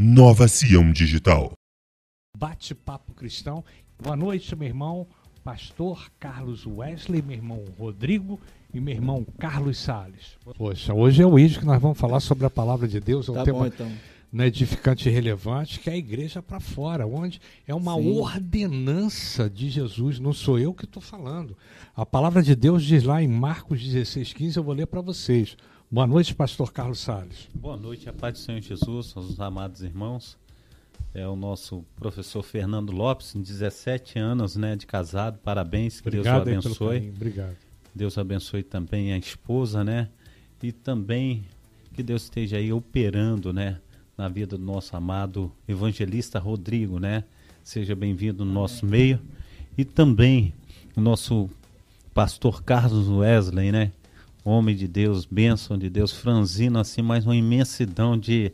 Nova Sião Digital. Bate-papo cristão. Boa noite, meu irmão, pastor Carlos Wesley, meu irmão Rodrigo e meu irmão Carlos Sales. Poxa, hoje é o vídeo que nós vamos falar sobre a palavra de Deus, é um Tá tema bom, então. né, edificante e relevante, que é a igreja para fora, onde é uma Sim. ordenança de Jesus, não sou eu que estou falando. A palavra de Deus diz lá em Marcos 16, 15, eu vou ler para vocês. Boa noite, pastor Carlos Sales. Boa noite, a paz do Senhor Jesus, aos amados irmãos. É o nosso professor Fernando Lopes, 17 anos né, de casado, parabéns, que Obrigado Deus o abençoe. Obrigado. Deus abençoe também a esposa, né? E também que Deus esteja aí operando, né? Na vida do nosso amado evangelista Rodrigo, né? Seja bem-vindo no nosso meio. E também o nosso pastor Carlos Wesley, né? Homem de Deus, bênção de Deus, franzino assim, mais uma imensidão de,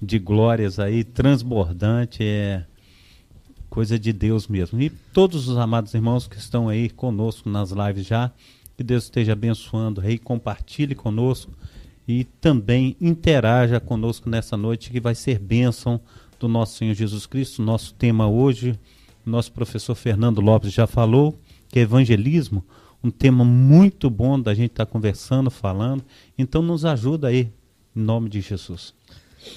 de glórias aí, transbordante, é coisa de Deus mesmo. E todos os amados irmãos que estão aí conosco nas lives já, que Deus esteja abençoando aí, compartilhe conosco e também interaja conosco nessa noite que vai ser bênção do nosso Senhor Jesus Cristo. Nosso tema hoje, nosso professor Fernando Lopes já falou, que é evangelismo, um tema muito bom da gente estar conversando, falando. Então nos ajuda aí, em nome de Jesus.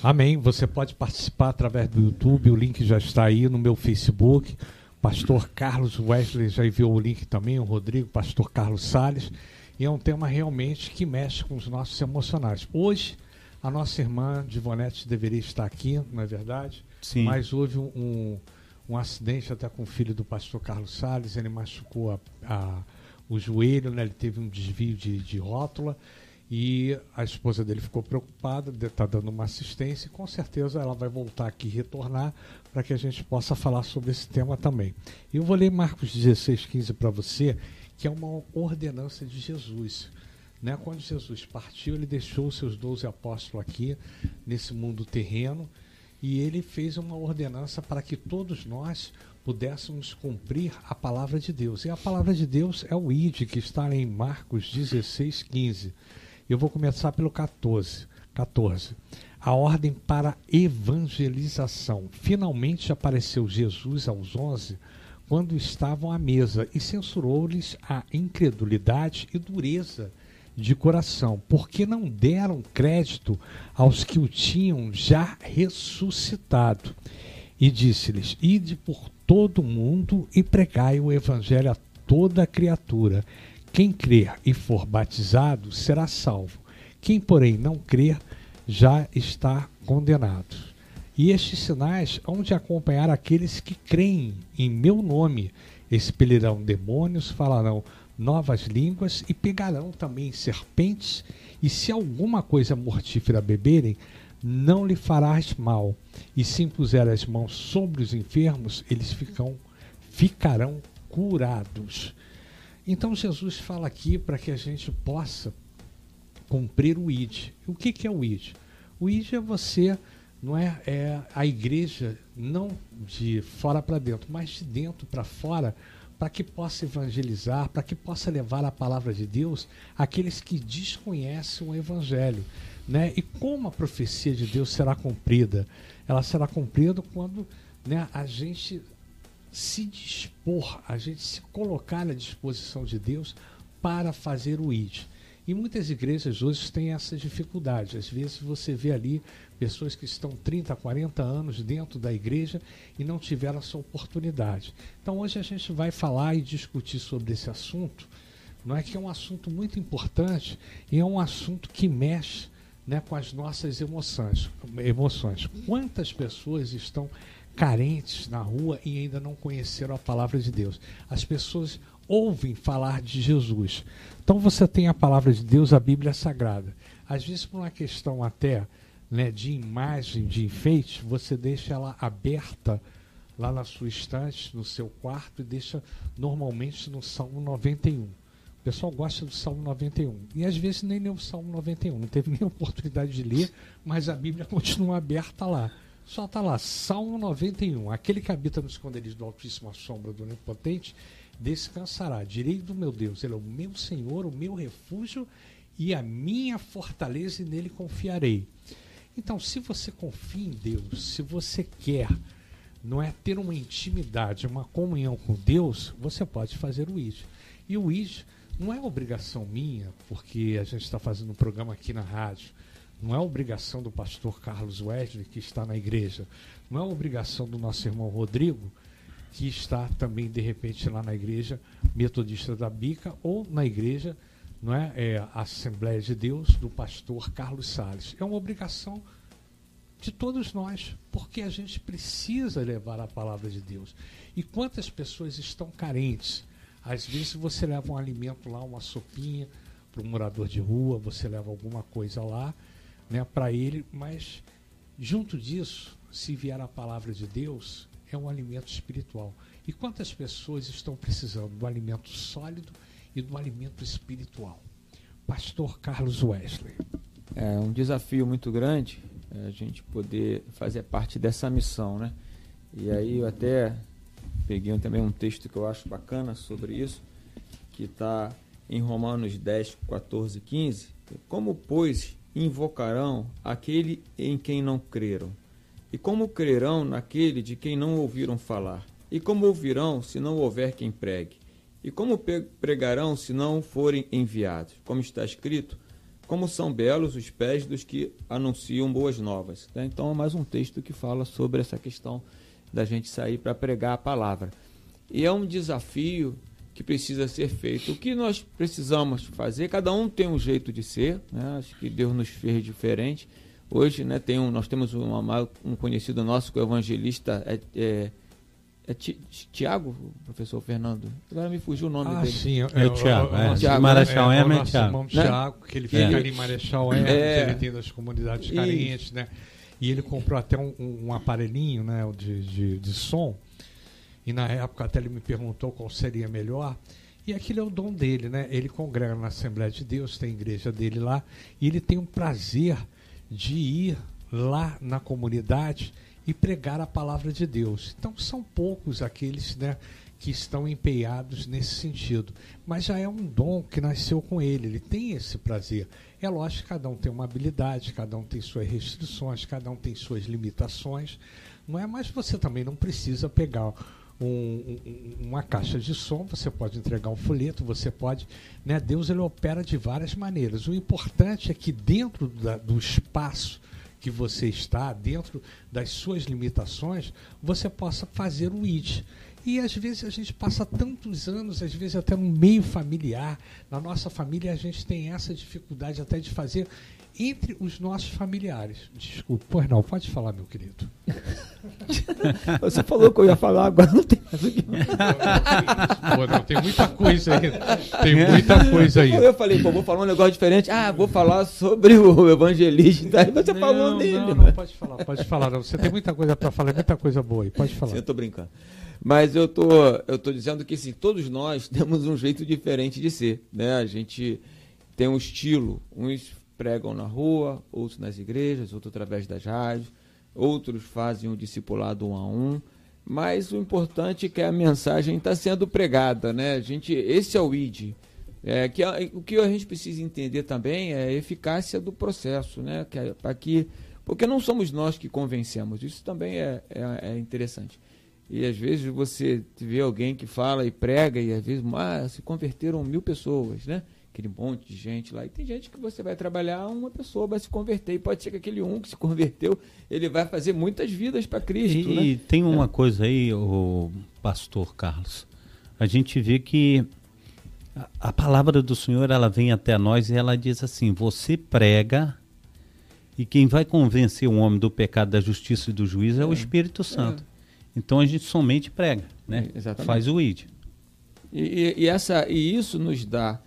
Amém. Você pode participar através do YouTube, o link já está aí no meu Facebook. Pastor Carlos Wesley já enviou o link também, o Rodrigo, Pastor Carlos Sales. E é um tema realmente que mexe com os nossos emocionais. Hoje, a nossa irmã Divonete deveria estar aqui, não é verdade? Sim. Mas houve um, um, um acidente até com o filho do pastor Carlos Salles, ele machucou a- a- o joelho, né? ele teve um desvio de, de rótula e a esposa dele ficou preocupada, está dando uma assistência e com certeza ela vai voltar aqui retornar para que a gente possa falar sobre esse tema também. Eu vou ler Marcos 16, 15 para você, que é uma ordenança de Jesus. Né? Quando Jesus partiu, ele deixou seus 12 apóstolos aqui nesse mundo terreno e ele fez uma ordenança para que todos nós pudéssemos cumprir a palavra de Deus. E a palavra de Deus é o ID, que está em Marcos 16, 15. Eu vou começar pelo 14. 14. A ordem para evangelização. Finalmente apareceu Jesus aos onze quando estavam à mesa e censurou-lhes a incredulidade e dureza de coração, porque não deram crédito aos que o tinham já ressuscitado. E disse-lhes: Ide por todo o mundo e pregai o evangelho a toda criatura. Quem crer e for batizado será salvo. Quem, porém, não crer já está condenado. E estes sinais hão de acompanhar aqueles que creem em meu nome. Expelirão demônios, falarão novas línguas e pegarão também serpentes. E se alguma coisa mortífera beberem, não lhe farás mal. E se impuser as mãos sobre os enfermos, eles ficam, ficarão curados. Então Jesus fala aqui para que a gente possa cumprir o ID. O que, que é o ID? O ID é você, não é, é a igreja não de fora para dentro, mas de dentro para fora, para que possa evangelizar, para que possa levar a palavra de Deus àqueles que desconhecem o evangelho. Né? E como a profecia de Deus será cumprida? Ela será cumprida quando né, a gente se dispor, a gente se colocar à disposição de Deus para fazer o ID. E muitas igrejas hoje têm essa dificuldade. Às vezes você vê ali pessoas que estão 30, 40 anos dentro da igreja e não tiveram essa oportunidade. Então hoje a gente vai falar e discutir sobre esse assunto, não é que é um assunto muito importante e é um assunto que mexe né, com as nossas emoções. emoções. Quantas pessoas estão carentes na rua e ainda não conheceram a palavra de Deus? As pessoas ouvem falar de Jesus. Então você tem a palavra de Deus, a Bíblia Sagrada. Às vezes, por uma questão até né, de imagem, de enfeite, você deixa ela aberta lá na sua estante, no seu quarto, e deixa normalmente no Salmo 91. O pessoal gosta do Salmo 91. E às vezes nem lê o Salmo 91. Não teve nem oportunidade de ler, mas a Bíblia continua aberta lá. Só está lá, Salmo 91. Aquele que habita no esconderijo do Altíssimo à sombra do Onipotente, descansará. Direi do meu Deus, ele é o meu Senhor, o meu refúgio e a minha fortaleza, e nele confiarei. Então, se você confia em Deus, se você quer, não é ter uma intimidade, uma comunhão com Deus, você pode fazer o ID. E o ID não é obrigação minha, porque a gente está fazendo um programa aqui na rádio. Não é obrigação do pastor Carlos Wesley, que está na igreja. Não é obrigação do nosso irmão Rodrigo, que está também, de repente, lá na igreja metodista da Bica, ou na igreja, não é, é a Assembleia de Deus, do pastor Carlos Salles. É uma obrigação de todos nós, porque a gente precisa levar a palavra de Deus. E quantas pessoas estão carentes? Às vezes você leva um alimento lá, uma sopinha para um morador de rua, você leva alguma coisa lá, né, para ele, mas junto disso, se vier a palavra de Deus, é um alimento espiritual. E quantas pessoas estão precisando do alimento sólido e do alimento espiritual? Pastor Carlos Wesley. É um desafio muito grande é, a gente poder fazer parte dessa missão, né? E aí eu até peguei também um texto que eu acho bacana sobre isso, que está em Romanos 10, 14 15. Como, pois, invocarão aquele em quem não creram? E como crerão naquele de quem não ouviram falar? E como ouvirão se não houver quem pregue? E como pregarão se não forem enviados? Como está escrito, como são belos os pés dos que anunciam boas novas. Né? Então é mais um texto que fala sobre essa questão da gente sair para pregar a palavra. E é um desafio que precisa ser feito. O que nós precisamos fazer, cada um tem um jeito de ser, né? acho que Deus nos fez diferente. Hoje né, tem um, nós temos um, um conhecido nosso que é o evangelista é, é, é Tiago, professor Fernando. Agora me fugiu o nome ah, dele. Sim, é, o Tiago. É, Tiago Marechal é, é, é, Tiago. Tiago, que ele fica é. ali em Marechal Hermes, é. ele tem das comunidades carentes, né? E ele comprou até um, um aparelhinho né, de, de, de som. E na época até ele me perguntou qual seria melhor. E aquilo é o dom dele, né? Ele congrega na Assembleia de Deus, tem a igreja dele lá, e ele tem um prazer de ir lá na comunidade e pregar a palavra de Deus. Então são poucos aqueles né, que estão empenhados nesse sentido. Mas já é um dom que nasceu com ele, ele tem esse prazer. É lógico que cada um tem uma habilidade, cada um tem suas restrições, cada um tem suas limitações. Não é? Mas você também não precisa pegar um, um, uma caixa de som, você pode entregar um folheto, você pode. Né, Deus ele opera de várias maneiras. O importante é que dentro da, do espaço que você está, dentro das suas limitações, você possa fazer o ID. E às vezes a gente passa tantos anos, às vezes até no meio familiar. Na nossa família a gente tem essa dificuldade até de fazer entre os nossos familiares. Desculpa, pois não, pode falar, meu querido. Você falou que eu ia falar, agora não tem mais o que pô, não, tem muita coisa aí. Tem muita coisa aí. Eu falei, pô, vou falar um negócio diferente. Ah, vou falar sobre o evangelista. Aí você não, falou dele. Não, não, pode falar, pode falar. Não. Você tem muita coisa para falar, muita coisa boa aí. Pode falar. Sim, eu tô brincando. Mas eu tô, eu tô dizendo que sim, todos nós temos um jeito diferente de ser. Né? A gente tem um estilo. Uns pregam na rua, outros nas igrejas, outros através das rádios, outros fazem o discipulado um a um. Mas o importante é que a mensagem está sendo pregada, né? A gente, esse é o ID. É, que a, o que a gente precisa entender também é a eficácia do processo, né? Que, é, para que, porque não somos nós que convencemos. Isso também é, é, é interessante. E às vezes você vê alguém que fala e prega e às vezes ah, se converteram mil pessoas, né? Aquele monte de gente lá. E tem gente que você vai trabalhar, uma pessoa vai se converter. E pode ser que aquele um que se converteu, ele vai fazer muitas vidas para Cristo. E, né? tem uma é. coisa aí, o pastor Carlos. A gente vê que a, a palavra do Senhor ela vem até nós e ela diz assim: você prega. E quem vai convencer o homem do pecado, da justiça e do juízo é, é o Espírito Santo. É. Então a gente somente prega, né? Exatamente. Faz o id. E, e, e, essa, e isso nos dá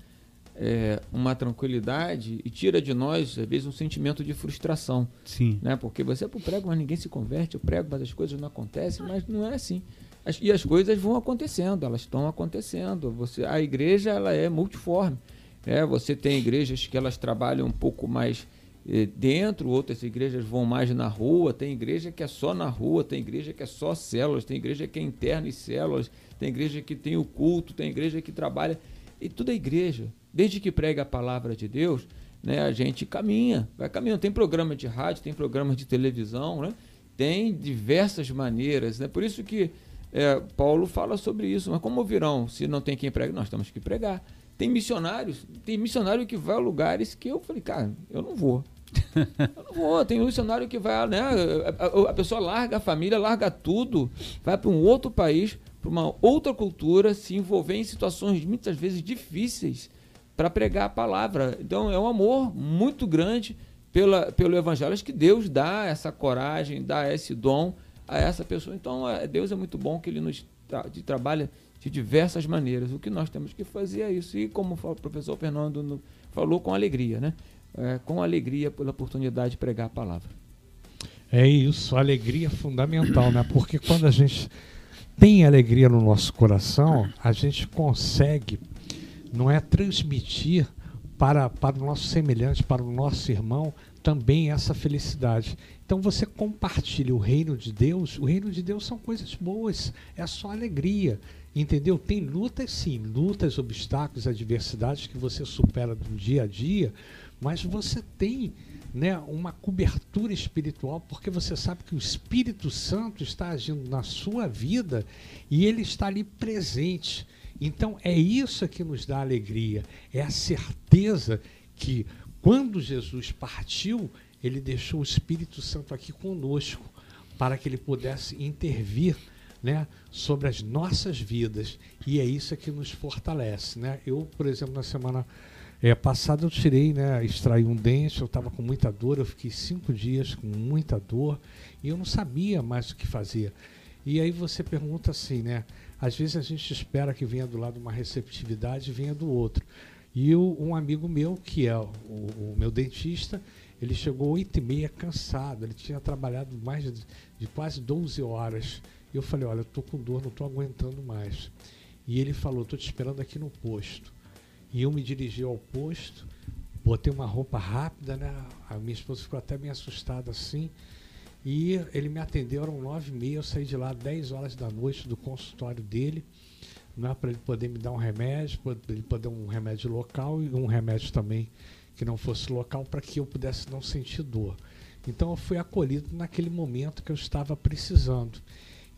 é, uma tranquilidade e tira de nós, às vezes, um sentimento de frustração. Sim. Né? Porque você é para o prego, mas ninguém se converte, eu prego, mas as coisas não acontecem, mas não é assim. As, e as coisas vão acontecendo, elas estão acontecendo. Você, a igreja ela é multiforme. Né? Você tem igrejas que elas trabalham um pouco mais eh, dentro, outras igrejas vão mais na rua, tem igreja que é só na rua, tem igreja que é só células, tem igreja que é interna e células, tem igreja que tem o culto, tem igreja que trabalha. E tudo é igreja desde que prega a palavra de Deus, né, a gente caminha, vai caminhando. Tem programa de rádio, tem programa de televisão, né? tem diversas maneiras. Né? Por isso que é, Paulo fala sobre isso. Mas como virão se não tem quem pregue? Nós temos que pregar. Tem missionários, tem missionário que vai a lugares que eu falei, cara, eu não vou. eu não vou. Tem um missionário que vai, né? A, a, pessoa larga a família, larga tudo, vai para um outro país, para uma outra cultura, se envolver em situações muitas vezes difíceis para pregar a palavra. Então é um amor muito grande pela, pelo evangelho. Acho que Deus dá essa coragem, dá esse dom a essa pessoa. Então é, Deus é muito bom que Ele nos tra trabalha de diversas maneiras. O que nós temos que fazer é isso. E como o professor Fernando falou, com alegria, né? É, com alegria pela oportunidade de pregar a palavra. É isso, alegria é fundamental, né? Porque quando a gente tem alegria no nosso coração, a gente consegue, não é transmitir para, para o nosso semelhante, para o nosso irmão, também essa felicidade. Então você compartilha o reino de Deus, o reino de Deus são coisas boas, é só alegria. Entendeu? Tem lutas sim, lutas, obstáculos, adversidades que você supera do dia a dia, mas você tem né, uma cobertura espiritual, porque você sabe que o Espírito Santo está agindo na sua vida e ele está ali presente. Então é isso que nos dá alegria, é a certeza que quando Jesus partiu, ele deixou o Espírito Santo aqui conosco para que ele pudesse intervir né, sobre as nossas vidas. E é isso que nos fortalece. Né? Eu, por exemplo, na semana é, passada eu tirei, né, extraí um dente, eu estava com muita dor, eu fiquei cinco dias com muita dor e eu não sabia mais o que fazer. E aí você pergunta assim, né? Às vezes a gente espera que venha do lado uma receptividade e venha do outro. E o, um amigo meu, que é o, o meu dentista, ele chegou oito e meia cansado, ele tinha trabalhado mais de, de quase 12 horas e eu falei, olha, eu tô com dor, não tô aguentando mais. E ele falou, tô te esperando aqui no posto. E eu me dirigi ao posto, botei uma roupa rápida, né? A minha esposa ficou até meio assustada assim. E ele me atendeu, eram nove e meia, eu saí de lá dez horas da noite do consultório dele, né, para ele poder me dar um remédio, para ele poder um remédio local e um remédio também que não fosse local, para que eu pudesse não sentir dor. Então eu fui acolhido naquele momento que eu estava precisando.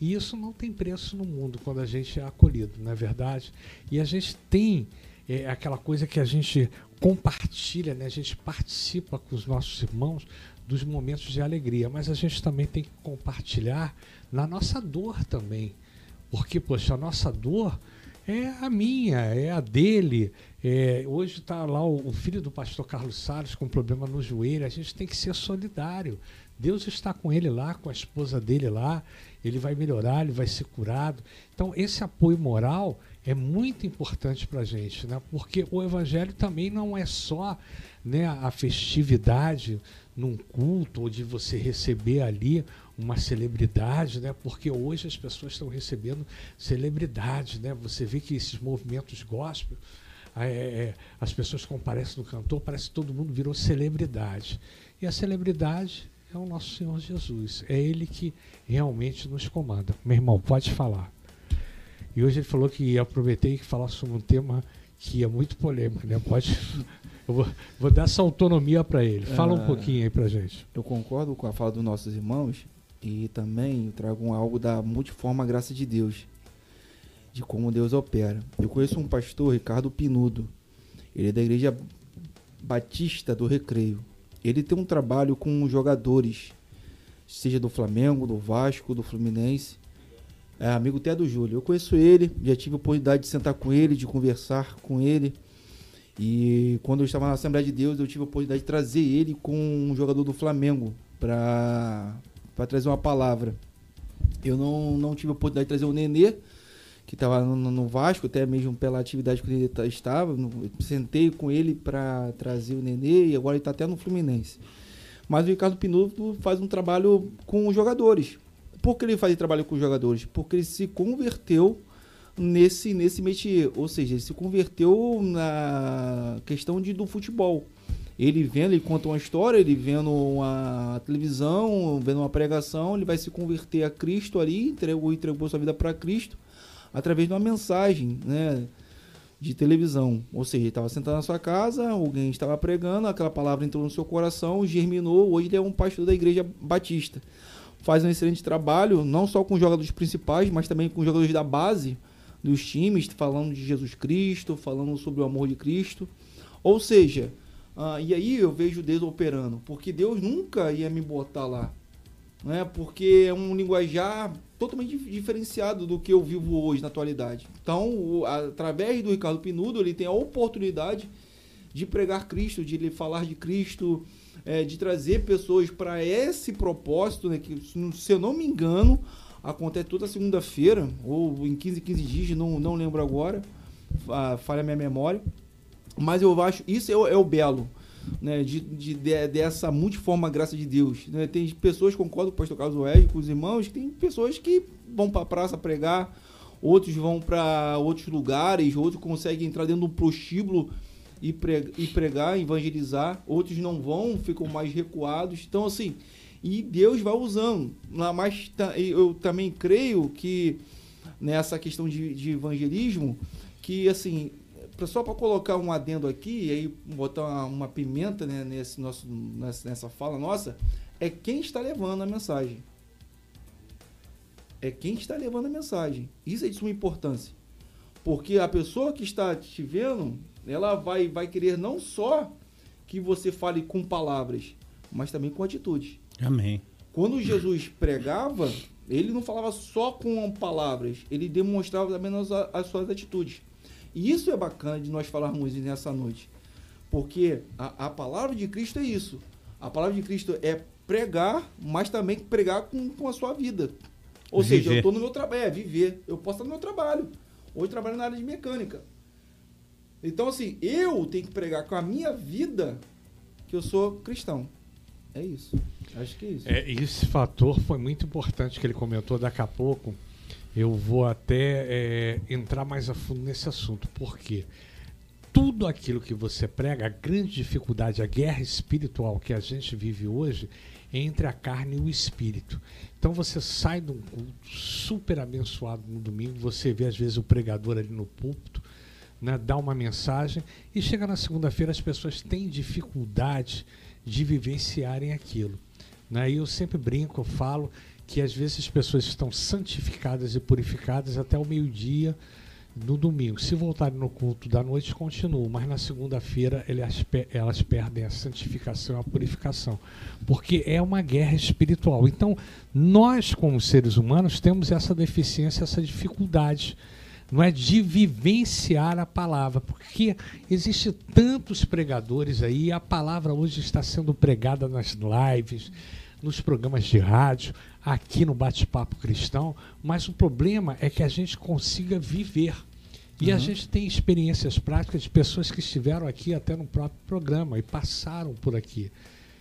E isso não tem preço no mundo quando a gente é acolhido, não é verdade? E a gente tem é, aquela coisa que a gente compartilha, né? a gente participa com os nossos irmãos dos momentos de alegria, mas a gente também tem que compartilhar na nossa dor também. Porque, poxa, a nossa dor é a minha, é a dele. É, hoje está lá o, o, filho do pastor Carlos Salles com problema no joelho. A gente tem que ser solidário. Deus está com ele lá, com a esposa dele lá ele vai melhorar, ele vai ser curado. Então, esse apoio moral é muito importante para a gente, né? porque o evangelho também não é só né, a festividade num culto ou de você receber ali uma celebridade, né? Porque hoje as pessoas estão recebendo celebridades, né? Você vê que esses movimentos gospel, é, é, as pessoas comparecem no cantor, parece que todo mundo virou celebridade. E a celebridade é o nosso Senhor Jesus. É Ele que realmente nos comanda. Meu irmão, pode falar. E hoje ele falou que aproveitei que falar sobre um tema que é muito polêmico, né? Pode. Eu vou, vou dar essa autonomia para ele. Fala um é, pouquinho aí para gente. Eu concordo com a fala dos nossos irmãos e também trago algo da multiforme graça de Deus, de como Deus opera. Eu conheço um pastor, Ricardo Pinudo. Ele é da igreja Batista do Recreio ele tem um trabalho com jogadores, seja do Flamengo, do Vasco, do Fluminense. É amigo até do Júlio. Eu conheço ele, já tive a oportunidade de sentar com ele, de conversar com ele. E quando eu estava na Assembleia de Deus, eu tive a oportunidade de trazer ele com um jogador do Flamengo para trazer uma palavra. Eu não, não tive a oportunidade de trazer o Nenê, que estava no, no, Vasco, até mesmo pela atividade que ele estava. Sentei com ele para trazer o Nenê e agora ele está até no Fluminense. Mas o Ricardo Pinuto faz um trabalho com os jogadores. Por que ele faz trabalho com os jogadores? Porque ele se converteu nesse, nesse métier, ou seja, ele se converteu na questão de, do futebol. Ele vendo, ele conta uma história, ele vendo uma televisão, vendo uma pregação, ele vai se converter a Cristo ali, entregou, entregou sua vida para Cristo através de uma mensagem, né? de televisão. Ou seja, ele estava sentado na sua casa, alguém estava pregando, aquela palavra entrou no seu coração, germinou. Hoje ele é um pastor da igreja batista. Faz um excelente trabalho, não só com jogadores principais, mas também com jogadores da base dos times, falando de Jesus Cristo, falando sobre o amor de Cristo. Ou seja, uh, e aí eu vejo Deus operando, porque Deus nunca ia me botar lá. Né? Porque é um linguajar totalmente diferenciado do que eu vivo hoje na atualidade. Então, o, através do Ricardo Pinudo, ele tem a oportunidade de pregar Cristo, de falar de Cristo, é, de trazer pessoas para esse propósito, né, que, se eu não me engano, acontece toda segunda-feira, ou em 15, 15 dias, não, não lembro agora, falha minha memória. Mas eu acho, isso é, é o belo, né, de, de, de, dessa multiforme graça de Deus. Né? Tem pessoas, concordo com o pastor Carlos Oeste, com os irmãos, que tem pessoas que vão para a praça pregar, outros vão para outros lugares, outros conseguem entrar dentro de um prostíbulo e pregar, evangelizar, outros não vão, ficam mais recuados. Então, assim, e Deus vai usando. Mas eu também creio que nessa questão de, de evangelismo, que assim, só para colocar um adendo aqui, e aí botar uma, uma pimenta né, nesse nosso, nessa fala nossa, é quem está levando a mensagem. É quem está levando a mensagem. Isso é de suma importância. Porque a pessoa que está te vendo, ela vai, vai querer não só que você fale com palavras, mas também com atitudes. Amém. Quando Jesus pregava, ele não falava só com palavras, ele demonstrava também as, as suas atitudes. E isso é bacana de nós falarmos nessa noite. Porque a, a palavra de Cristo é isso. A palavra de Cristo é pregar, mas também pregar com, com a sua vida. Ou viver. seja, eu estou no meu trabalho, é viver. Eu posso estar no meu trabalho. Hoje trabalho na área de mecânica. Então, assim, eu tenho que pregar com a minha vida que eu sou cristão. É isso. Acho que é isso. É, esse fator foi muito importante que ele comentou daqui a pouco. Eu vou até é, entrar mais a fundo nesse assunto, porque tudo aquilo que você prega, a grande dificuldade, a guerra espiritual que a gente vive hoje, é entre a carne e o espírito. Então você sai de um culto super abençoado no domingo, você vê às vezes o pregador ali no púlpito, né, dá uma mensagem, e chega na segunda-feira as pessoas têm dificuldade de vivenciarem aquilo. Né? E eu sempre brinco, eu falo que às vezes as pessoas estão santificadas e purificadas até o meio-dia no domingo. Se voltarem no culto da noite, continuam, mas na segunda-feira elas, perdem a santificação e a purificação, porque é uma guerra espiritual. Então, nós, como seres humanos, temos essa deficiência, essa dificuldade não é de vivenciar a palavra, porque existe tantos pregadores aí, a palavra hoje está sendo pregada nas lives, nos programas de rádio, aqui no bate-papo cristão, mas o problema é que a gente consiga viver. E uhum. a gente tem experiências práticas de pessoas que estiveram aqui até no próprio programa e passaram por aqui,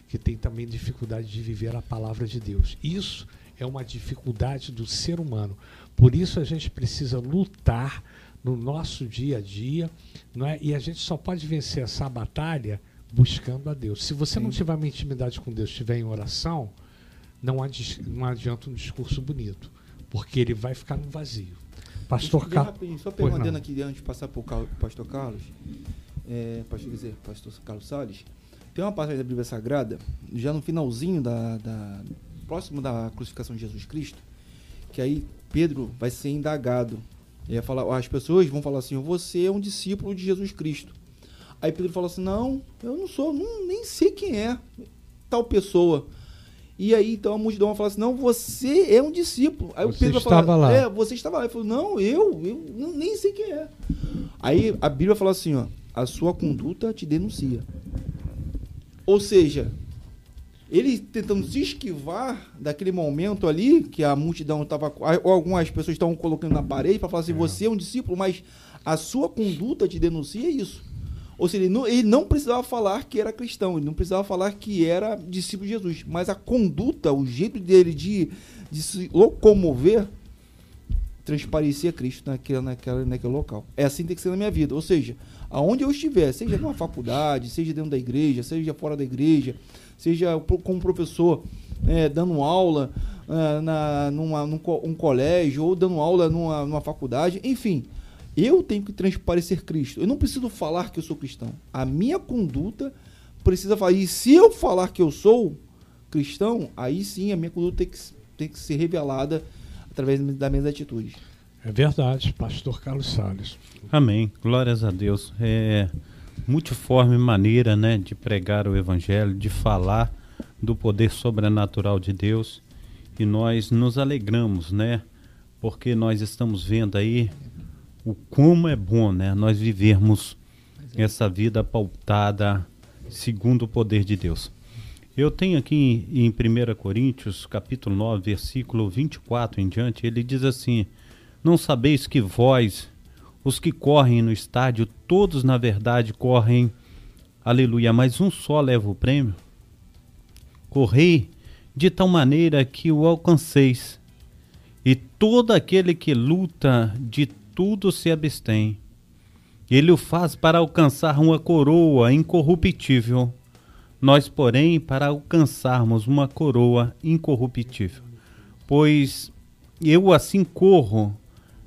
que tem também dificuldade de viver a palavra de Deus. Isso é uma dificuldade do ser humano. Por isso a gente precisa lutar no nosso dia a dia, não é? E a gente só pode vencer essa batalha buscando a Deus. Se você Sim. não tiver uma intimidade com Deus, estiver em oração, não, adi não adianta um discurso bonito, porque ele vai ficar no vazio. Pastor Carlos. Só perguntando aqui antes de passar para o pastor Carlos, é, pastor, dizer, pastor Carlos Salles, tem uma passagem da Bíblia Sagrada, já no finalzinho da, da próximo da crucificação de Jesus Cristo, que aí Pedro vai ser indagado. E falar, as pessoas vão falar assim: você é um discípulo de Jesus Cristo. Aí Pedro fala assim: não, eu não sou, não, nem sei quem é tal pessoa. E aí então a multidão vai falar assim: não, você é um discípulo. Aí você o Pedro vai falar: lá. é, você estava lá. Ele falou: não, eu, eu nem sei quem é. Aí a Bíblia fala assim: ó, a sua conduta te denuncia. Ou seja, ele tentando se esquivar daquele momento ali, que a multidão estava. Ou algumas pessoas estavam colocando na parede para falar assim: é. você é um discípulo, mas a sua conduta te denuncia isso. Ou seja, ele não, ele não, precisava falar que era cristão, ele não precisava falar que era discípulo de Jesus, mas a conduta, o jeito dele de, de se locomover, transparecia Cristo naquele, naquela, naquele local. É assim que tem que ser na minha vida. Ou seja, aonde eu estiver, seja numa faculdade, seja dentro da igreja, seja fora da igreja, seja como professor é, dando aula é, na, numa, num um colégio ou dando aula numa, numa faculdade, enfim. Eu tenho que transparecer Cristo. Eu não preciso falar que eu sou cristão. A minha conduta precisa falar. E se eu falar que eu sou cristão, aí sim a minha conduta tem que, tem que ser revelada através das minhas atitudes. É verdade, pastor Carlos Salles. Amém. Glórias a Deus. É multiforme maneira, né, de pregar o evangelho, de falar do poder sobrenatural de Deus. E nós nos alegramos, né? Porque nós estamos vendo aí o como é bom, né, nós vivermos essa vida pautada segundo o poder de Deus. Eu tenho aqui em 1 Coríntios, capítulo 9, versículo 24 em diante, ele diz assim: Não sabeis que vós, os que correm no estádio, todos na verdade correm, aleluia, mas um só leva o prêmio? Correi de tal maneira que o alcanceis, e todo aquele que luta de tudo se abstém. Ele o faz para alcançar uma coroa incorruptível. Nós, porém, para alcançarmos uma coroa incorruptível. Pois eu assim corro,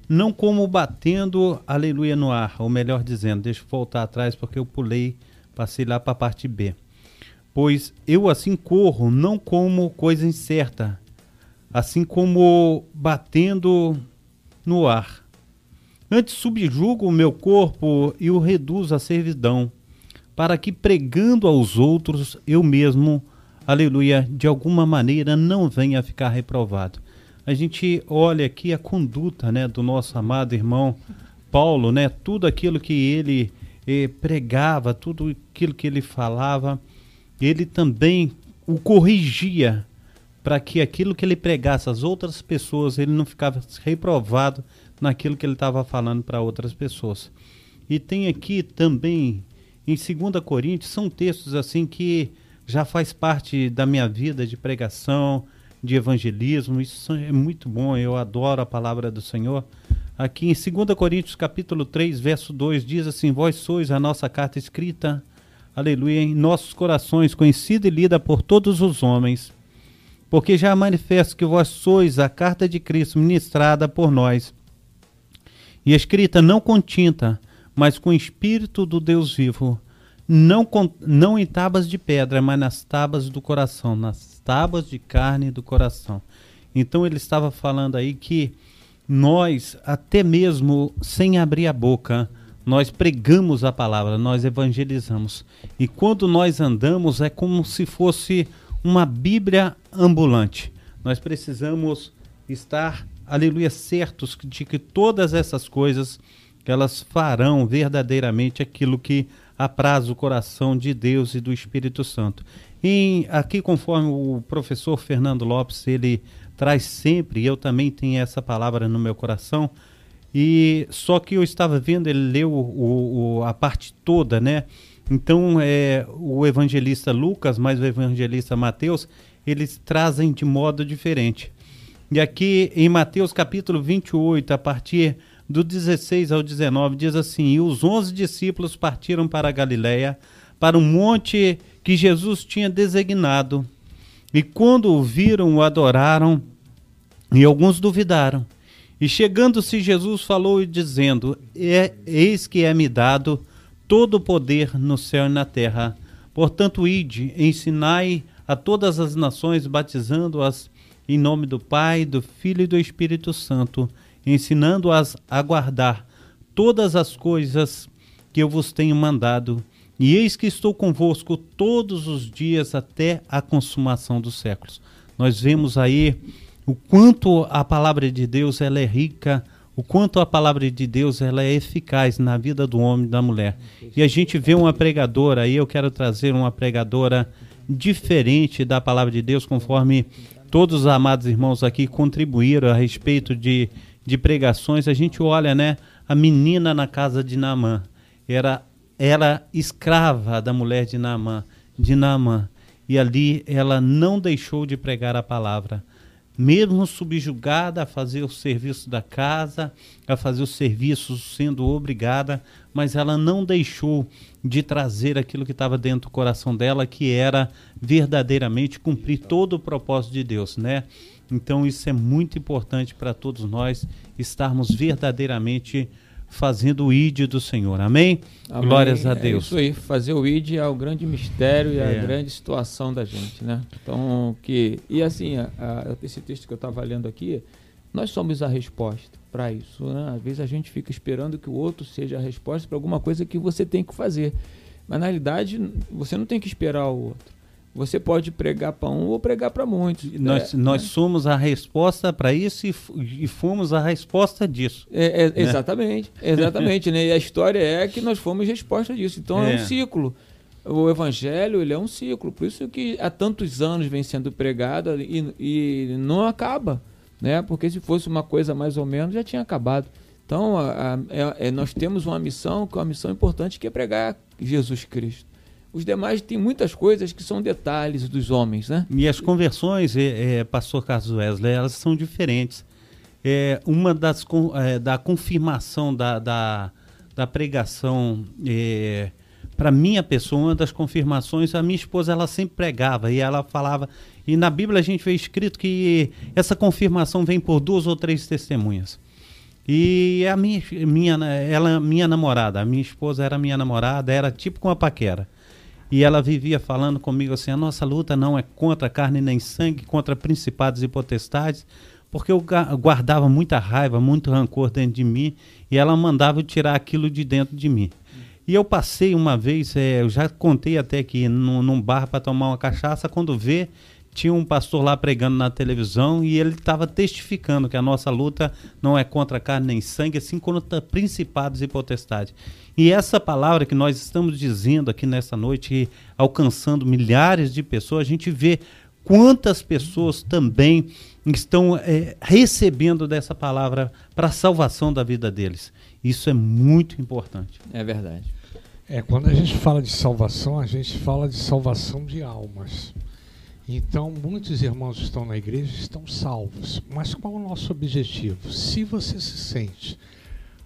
não como batendo aleluia no ar, ou melhor dizendo, deixa eu voltar atrás porque eu pulei, passei lá para a parte B. Pois eu assim corro, não como coisa incerta, assim como batendo no ar Antes subjugo o meu corpo e o reduzo à servidão, para que pregando aos outros eu mesmo, aleluia, de alguma maneira não venha a ficar reprovado. A gente olha aqui a conduta, né, do nosso amado irmão Paulo, né, tudo aquilo que ele eh, pregava, tudo aquilo que ele falava, ele também o corrigia para que aquilo que ele pregasse às outras pessoas, ele não ficava reprovado naquilo que ele estava falando para outras pessoas. E tem aqui também, em 2 Coríntios, são textos assim que já faz parte da minha vida de pregação, de evangelismo. Isso é muito bom, eu adoro a palavra do Senhor. Aqui em 2 Coríntios capítulo 3, verso 2, diz assim: Vós sois a nossa carta escrita, aleluia, em nossos corações, conhecida e lida por todos os homens, porque já manifesto que vós sois a carta de Cristo ministrada por nós, e escrita não com tinta, mas com o espírito do Deus vivo, não, com, não em tábuas de pedra, mas nas tábuas do coração, nas tábuas de carne do coração. Então ele estava falando aí que nós, até mesmo sem abrir a boca, nós pregamos a palavra, nós evangelizamos. E quando nós andamos, é como se fosse uma Bíblia ambulante. Nós precisamos estar aleluia, certos de que todas essas coisas elas farão verdadeiramente aquilo que apraz o coração de Deus e do Espírito Santo. E aqui, conforme o professor Fernando Lopes, ele traz sempre, eu também tenho essa palavra no meu coração, e só que eu estava vendo, ele leu o, o, a parte toda, né? Então, é, o evangelista Lucas, mais o evangelista Mateus, eles trazem de modo diferente. E aqui em Mateus capítulo 28, a partir do 16 ao 19, diz assim: E os onze discípulos partiram para a Galiléia, para um monte que Jesus tinha designado. E quando o viram, o adoraram, e alguns duvidaram. E chegando-se, Jesus falou dizendo: é, Eis que é-me dado todo o poder no céu e na terra. Portanto, ide, ensinai a todas as nações, batizando-as em nome do Pai, do Filho e do Espírito Santo, ensinando-as a guardar todas as coisas que eu vos tenho mandado. E eis que estou convosco todos os dias até a consumação dos séculos. Nós vemos aí o quanto a palavra de Deus ela é rica, o quanto a palavra de Deus ela é eficaz na vida do homem e da mulher. E a gente vê uma pregadora, aí eu quero trazer uma pregadora diferente da palavra de Deus, conforme todos os amados irmãos aqui contribuíram a respeito de, de pregações. A gente olha, né? A menina na casa de Naamã era, era escrava da mulher de Naamã, de Naamã. E ali ela não deixou de pregar a palavra mesmo subjugada a fazer o serviço da casa, a fazer os serviços sendo obrigada, mas ela não deixou de trazer aquilo que estava dentro do coração dela, que era verdadeiramente cumprir todo o propósito de Deus, né? Então isso é muito importante para todos nós estarmos verdadeiramente fazendo o ID do Senhor. Amém? Amém. Glórias a É Deus. isso aí, fazer o ID é o grande mistério e É. a grande situação da gente, né? Então, que e assim, a- a- esse texto que eu estava lendo aqui, nós somos a resposta para isso, né? Às vezes a gente fica esperando que o outro seja a resposta para alguma coisa que você tem que fazer. Mas na realidade, você não tem que esperar o outro. Você pode pregar para um ou pregar para muitos. Nós, É, nós né? somos a resposta para isso e, e fomos a resposta disso. É, é, né? Exatamente, exatamente, né? E a história é que nós fomos resposta disso. Então é, É. um ciclo. O evangelho ele é um ciclo, por isso que há tantos anos vem sendo pregado e, e não acaba, né? Porque se fosse uma coisa mais ou menos já tinha acabado. Então a- a- é- é- nós temos uma missão, que é uma missão importante, que é pregar Jesus Cristo. Os demais têm muitas coisas que são detalhes dos homens, né? E as conversões, é, é, pastor Carlos Wesley, elas são diferentes. É, uma das é, da confirmação da, da, da pregação para minha pessoa, uma das confirmações, a minha esposa ela sempre pregava e ela falava, e na Bíblia a gente vê escrito que essa confirmação vem por duas ou três testemunhas. E a minha, minha, ela, minha namorada, a minha esposa era minha namorada, era tipo com a paquera. E ela vivia falando comigo assim: a nossa luta não é contra carne nem sangue, contra principados e potestades, porque eu guardava muita raiva, muito rancor dentro de mim, e ela mandava eu tirar aquilo de dentro de mim. E eu passei uma vez, eh, eu já contei até que num, num bar para tomar uma cachaça, quando vê, tinha um pastor lá pregando na televisão e ele estava testificando que a nossa luta não é contra carne nem sangue, assim contra principados e potestades. E essa palavra que nós estamos dizendo aqui nessa noite, alcançando milhares de pessoas, a gente vê quantas pessoas também estão eh, recebendo dessa palavra para a salvação da vida deles. Isso é muito importante. É verdade. É, quando a gente fala de salvação, a gente fala de salvação de almas. Então, muitos irmãos que estão na igreja estão salvos. Mas qual é o nosso objetivo? Se você se sente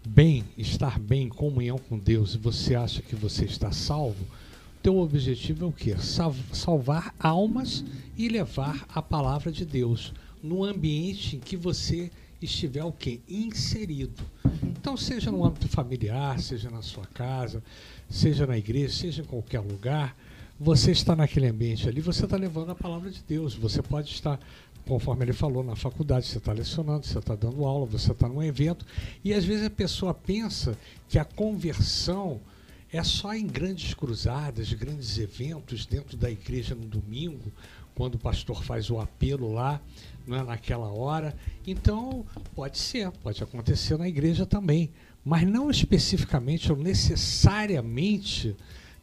bem, estar bem em comunhão com Deus e você acha que você está salvo, teu objetivo é o quê? Sal- Salvar almas e levar a palavra de Deus no ambiente em que você estiver o quê? Inserido. Então, seja no âmbito familiar, seja na sua casa, seja na igreja, seja em qualquer lugar, você está naquele ambiente ali, você está levando a palavra de Deus. Você pode estar, conforme ele falou, na faculdade, você está lecionando, você está dando aula, você está num evento. E às vezes a pessoa pensa que a conversão é só em grandes cruzadas, grandes eventos dentro da igreja no domingo, quando o pastor faz o apelo lá, não é, naquela hora. Então, pode ser, pode acontecer na igreja também, mas não especificamente ou necessariamente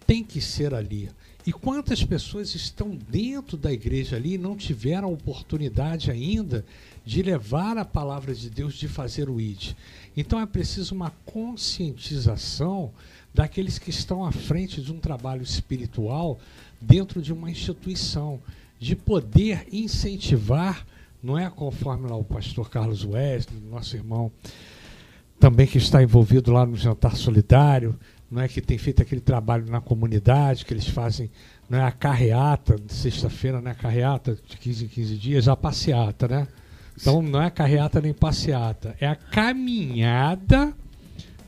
tem que ser ali. E quantas pessoas estão dentro da igreja ali e não tiveram oportunidade ainda de levar a palavra de Deus, de fazer o ID? Então é preciso uma conscientização daqueles que estão à frente de um trabalho espiritual dentro de uma instituição, de poder incentivar, não é conforme lá o pastor Carlos Wesley, nosso irmão, também que está envolvido lá no jantar solidário, não é que tem feito aquele trabalho na comunidade, que eles fazem, não é a carreata, de sexta-feira, não é a carreata de 15 em 15 dias, a passeata, né? Então não é carreata nem passeata, é a caminhada,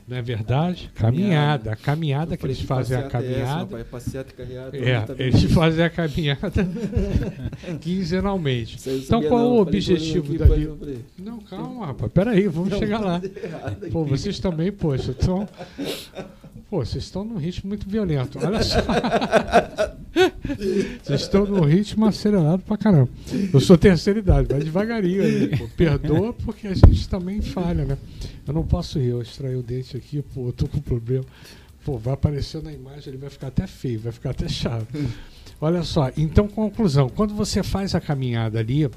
não é verdade? Caminhada, a caminhada que eles fazem a caminhada. Passeata e carreata. É, eles fazem a caminhada quinzenalmente. Então qual não, o objetivo dali? Não, calma, rapaz, peraí, vamos chegar lá. Pô, vocês também, poxa, estão. Pô, vocês estão num ritmo muito violento. Olha só. Vocês estão num ritmo acelerado pra caramba. Eu sou terceira idade, vai devagarinho aí. Pô. Perdoa porque a gente também falha, né? Eu não posso rir, eu extraí o dente aqui, pô, eu tô com problema. Pô, vai aparecer na imagem, ele vai ficar até feio, vai ficar até chato. Olha só, então conclusão, quando você faz a caminhada ali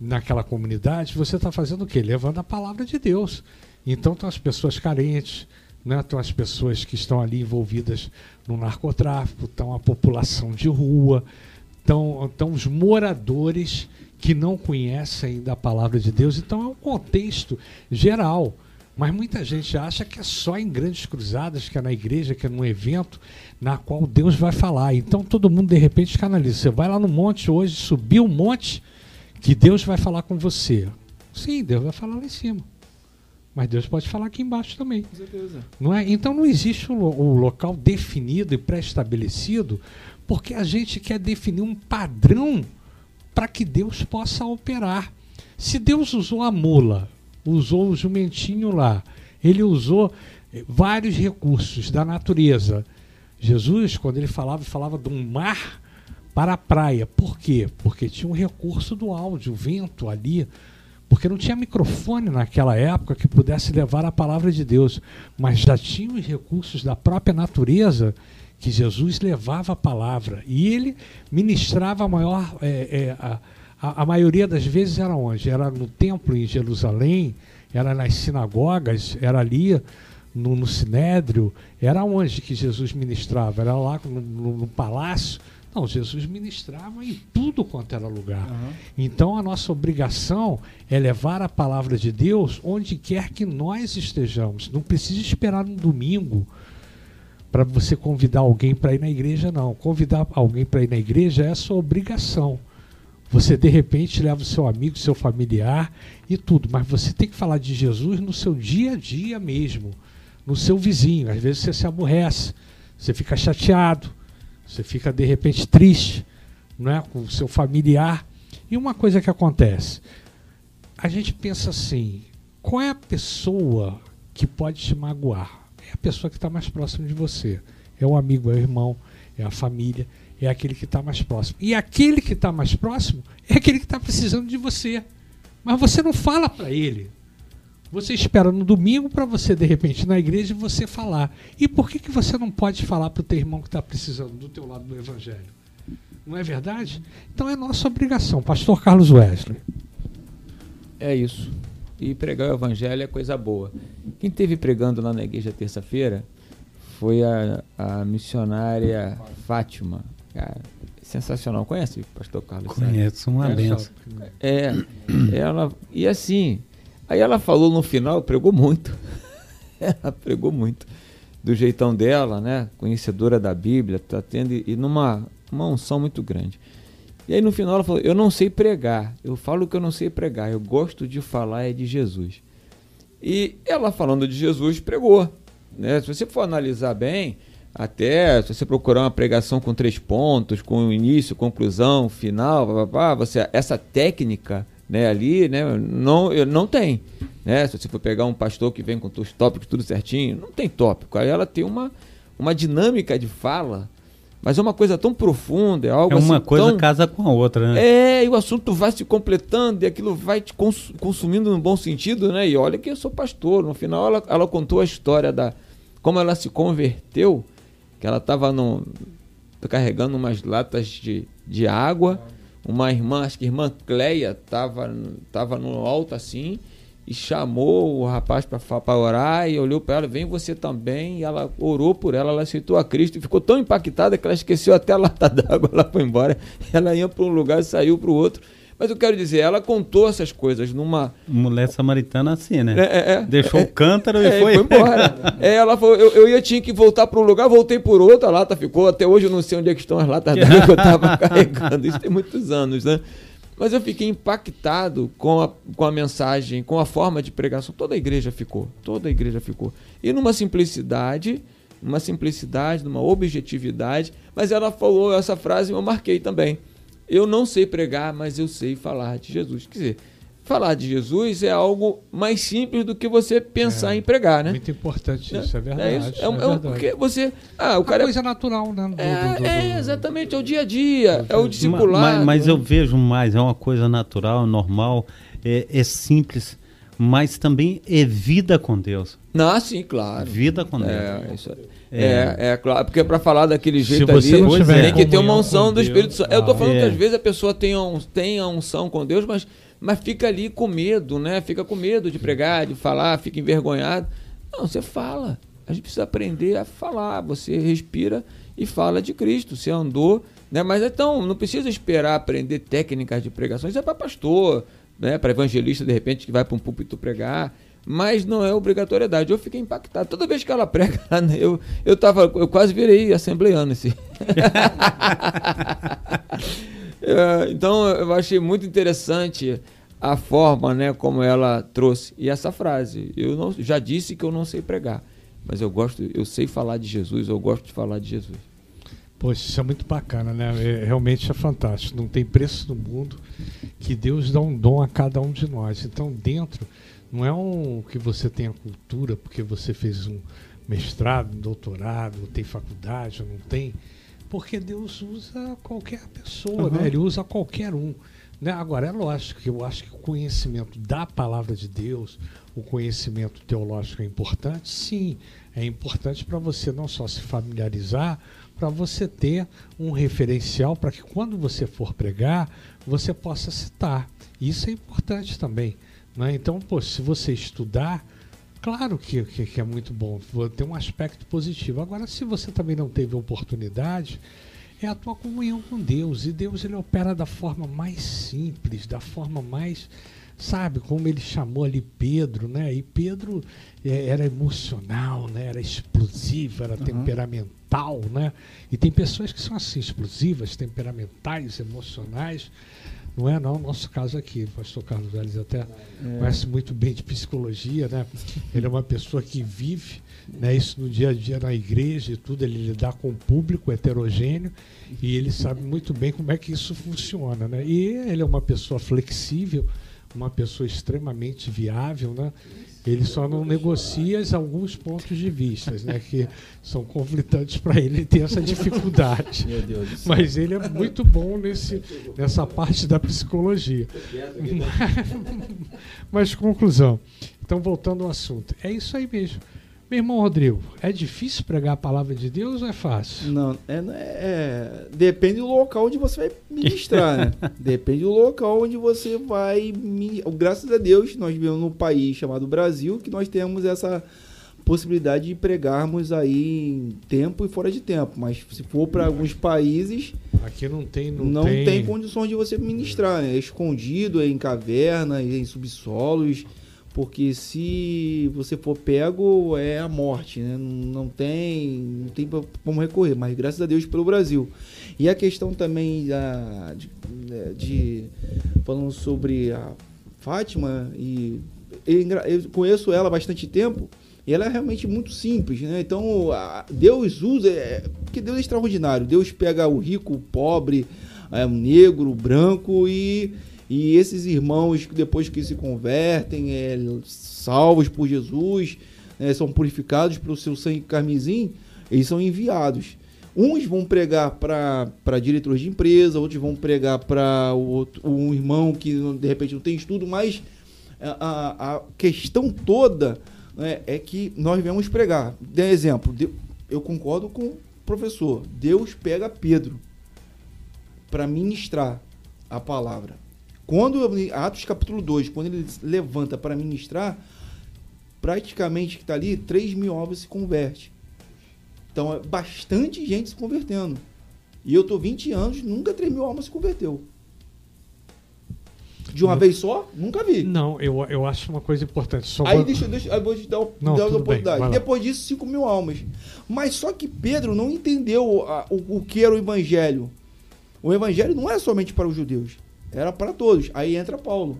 naquela comunidade, você está fazendo o quê? Levando a palavra de Deus. Então estão as pessoas carentes, né? estão as pessoas que estão ali envolvidas no narcotráfico, estão a população de rua, estão, estão os moradores que não conhecem ainda a palavra de Deus. Então é um contexto geral. Mas muita gente acha que é só em grandes cruzadas, que é na igreja, que é num evento, na qual Deus vai falar. Então todo mundo de repente canaliza. Você vai lá no monte hoje, subir o monte, que Deus vai falar com você. Sim, Deus vai falar lá em cima. Mas Deus pode falar aqui embaixo também. Com certeza. Não é? Então não existe um, um local definido e pré-estabelecido, porque a gente quer definir um padrão para que Deus possa operar. Se Deus usou a mula, usou o jumentinho lá, ele usou eh, vários recursos da natureza. Jesus, quando ele falava, falava de um mar para a praia. Por quê? Porque tinha um recurso do áudio, o vento ali. Porque não tinha microfone naquela época que pudesse levar a palavra de Deus, mas já tinha os recursos da própria natureza que Jesus levava a palavra. E ele ministrava a maior. é, é, a, a, maioria das vezes era onde? Era no templo em Jerusalém, era nas sinagogas, era ali no, no Sinédrio, era onde que Jesus ministrava? Era lá no, no- no palácio? Não, Jesus ministrava em tudo quanto era lugar. Então a nossa obrigação é levar a palavra de Deus onde quer que nós estejamos. Não precisa esperar um domingo para você convidar alguém para ir na igreja, não. Convidar alguém para ir na igreja é a sua obrigação. Você de repente leva o seu amigo, seu familiar e tudo, mas você tem que falar de Jesus no seu dia a dia mesmo, no seu vizinho. Às vezes você se aborrece, você fica chateado, você fica de repente triste, não é, com o seu familiar. E uma coisa que acontece, a gente pensa assim: qual é a pessoa que pode te magoar? É a pessoa que está mais próxima de você. É o amigo, é o irmão, é a família, é aquele que está mais próximo. E aquele que está mais próximo é aquele que está precisando de você. Mas você não fala para ele. Você espera no domingo para você, de repente, na igreja, você falar. E por que, que você não pode falar para o teu irmão que está precisando do teu lado do evangelho? Não é verdade? Então é nossa obrigação. Pastor Carlos Wesley. É isso. E pregar o evangelho é coisa boa. Quem teve pregando lá na igreja terça-feira foi a, a missionária Fátima. Cara, sensacional. Conhece o pastor Carlos? Conheço uma É benção. É, ela. E assim, aí ela falou no final, pregou muito. ela pregou muito. Do jeitão dela, né? Conhecedora da Bíblia, tá tendo. E numa uma unção muito grande. E aí no final ela falou: Eu não sei pregar. Eu falo que eu não sei pregar. Eu gosto de falar é de Jesus. E ela falando de Jesus pregou. Né? Se você for analisar bem, até se você procurar uma pregação com três pontos, com início, conclusão, final, pá, pá, pá, você, essa técnica né, ali né, não, eu- não tem. Né? Se você for pegar um pastor que vem com os tópicos tudo certinho, não tem tópico. Aí ela tem uma, uma dinâmica de fala, mas é uma coisa tão profunda, é algo É uma assim coisa tão... casa com a outra, né? É, e o assunto vai se completando e aquilo vai te cons- consumindo no bom sentido, né? E olha que eu sou pastor. No final, ela, ela contou a história da como ela se converteu, que ela estava carregando umas latas de, de água. Uma irmã, acho que a irmã Cleia, estava tava no alto assim e chamou o rapaz para orar e olhou para ela, vem você também, e ela orou por ela, ela aceitou a Cristo e ficou tão impactada que ela esqueceu até a lata d'água, ela foi embora, ela ia para um lugar e saiu para o outro. Mas eu quero dizer, ela contou essas coisas numa. Mulher samaritana assim, né? É, é, é, Deixou é, o cântaro é, e foi. embora. é, ela falou, eu, eu ia tinha que voltar para um lugar, voltei por outro, a lata ficou. Até hoje eu não sei onde é que estão as latas d'água que eu estava carregando. Isso tem muitos anos, né? Mas eu fiquei impactado com a, com a mensagem, com a forma de pregação. Toda a igreja ficou. Toda a igreja ficou. E numa simplicidade, numa simplicidade, numa objetividade. Mas ela falou essa frase e eu marquei também. Eu não sei pregar, mas eu sei falar de Jesus. Quer dizer, falar de Jesus é algo mais simples do que você pensar É. em pregar, né? Muito importante É, isso, é verdade. É, isso. É, é é verdade. porque você. Ah, o Uma cara. coisa natural, né? do- É, do- do- é, exatamente, é o dia a dia, é o discipulado. Mas, mas né? eu vejo mais, é uma coisa natural, normal, é, é simples, mas também é vida com Deus. Não, sim, claro. Vida com Deus. É, isso é. É, é claro, porque para falar daquele Se jeito você ali, não tiver tem que ter uma unção do Espírito Santo. Eu tô ah, falando é. que às vezes a pessoa tem a, un- tem a unção com Deus, mas, mas fica ali com medo, né? Fica com medo de pregar, de falar, fica envergonhado. Não, você fala. A gente precisa aprender a falar. Você respira e fala de Cristo. Você andou, né? Mas então, não precisa esperar aprender técnicas de pregação. Isso é para pastor, né? Para evangelista, de repente, que vai para um púlpito pregar mas não é obrigatoriedade. Eu fiquei impactado. Toda vez que ela prega, eu, eu, tava, eu quase virei assembleiano. Esse. É, então, eu achei muito interessante a forma, né, como ela trouxe. E essa frase, eu não, já disse que eu não sei pregar, mas eu gosto, eu sei falar de Jesus, eu gosto de falar de Jesus. Poxa, isso é muito bacana, né? É, realmente é fantástico. Não tem preço no mundo que Deus dá um dom a cada um de nós. Então, dentro, não é um que você tenha cultura porque você fez um mestrado, um doutorado, tem faculdade, ou não tem. Porque Deus usa qualquer pessoa, Uhum. né? Ele usa qualquer um. Né? Agora, é lógico que eu acho que o conhecimento da palavra de Deus, o conhecimento teológico é importante, sim. É importante para você não só se familiarizar, para você ter um referencial para que quando você for pregar, você possa citar. Isso é importante também. Né? Então, pô, se você estudar, claro que, que, que é muito bom, tem um aspecto positivo. Agora, se você também não teve oportunidade, é a tua comunhão com Deus. E Deus ele opera da forma mais simples, da forma mais, sabe, como ele chamou ali Pedro, né? E Pedro é, era emocional, né? Era explosivo, era temperamental, né? E tem pessoas que são assim, explosivas, temperamentais, emocionais. Não é não, nosso caso aqui, o pastor Carlos Vélez até conhece muito bem de psicologia, né? Ele é uma pessoa que vive né, isso no dia a dia na igreja e tudo, ele lidar com o público heterogêneo e ele sabe muito bem como é que isso funciona, né? E ele é uma pessoa flexível, uma pessoa extremamente viável, né? Ele só não negocia alguns pontos de vista, né, que são conflitantes para ele ter essa dificuldade. Meu Deus do céu. Mas ele é muito bom nesse, nessa parte da psicologia. Mas conclusão. Então, voltando ao assunto. É isso aí mesmo. Meu irmão Rodrigo, é difícil pregar a palavra de Deus ou é fácil? Não, é, é- depende do local onde você vai ministrar, né? Depende do local onde você vai. Graças a Deus, nós vivemos num país chamado Brasil que nós temos essa possibilidade de pregarmos aí em tempo e fora de tempo. Mas se for para alguns países, Aqui não tem. Não, não, tem... condições de você ministrar, né? É escondido, é em cavernas, é em subsolos. Porque se você for pego, é a morte, né? Não, tem, não tem como recorrer. Mas graças a Deus pelo Brasil. E a questão também da, de, né, de- falando sobre a Fátima e eu, conheço ela há bastante tempo. E ela é realmente muito simples, né? Então, Deus usa, é, porque Deus é extraordinário. Deus pega o rico, o pobre, é, o negro, o branco e, e esses irmãos depois que se convertem, é, salvos por Jesus, é, são purificados pelo seu sangue carmesim, eles são enviados. Uns vão pregar para diretores de empresa, outros vão pregar para um irmão que de repente não tem estudo, mas a, a- questão toda né, é que nós viemos pregar. Dê exemplo, eu concordo com o professor. Deus pega Pedro para ministrar a palavra. Quando Atos capítulo 2, quando ele levanta para ministrar, praticamente que está ali, 3 mil almas se converte. Então é bastante gente se convertendo. E eu tô 20 anos, nunca 3 mil almas se converteu. De uma Não. vez só? Nunca vi. Não, eu, eu acho uma coisa importante. Só Aí vou- deixa, deixa, eu vou te dar, Não, dar a bem, oportunidade. lá. Depois disso, 5 mil almas. Mas só que Pedro não entendeu a- o, o que era o evangelho. O evangelho não era somente para os judeus, era para todos. Aí entra Paulo.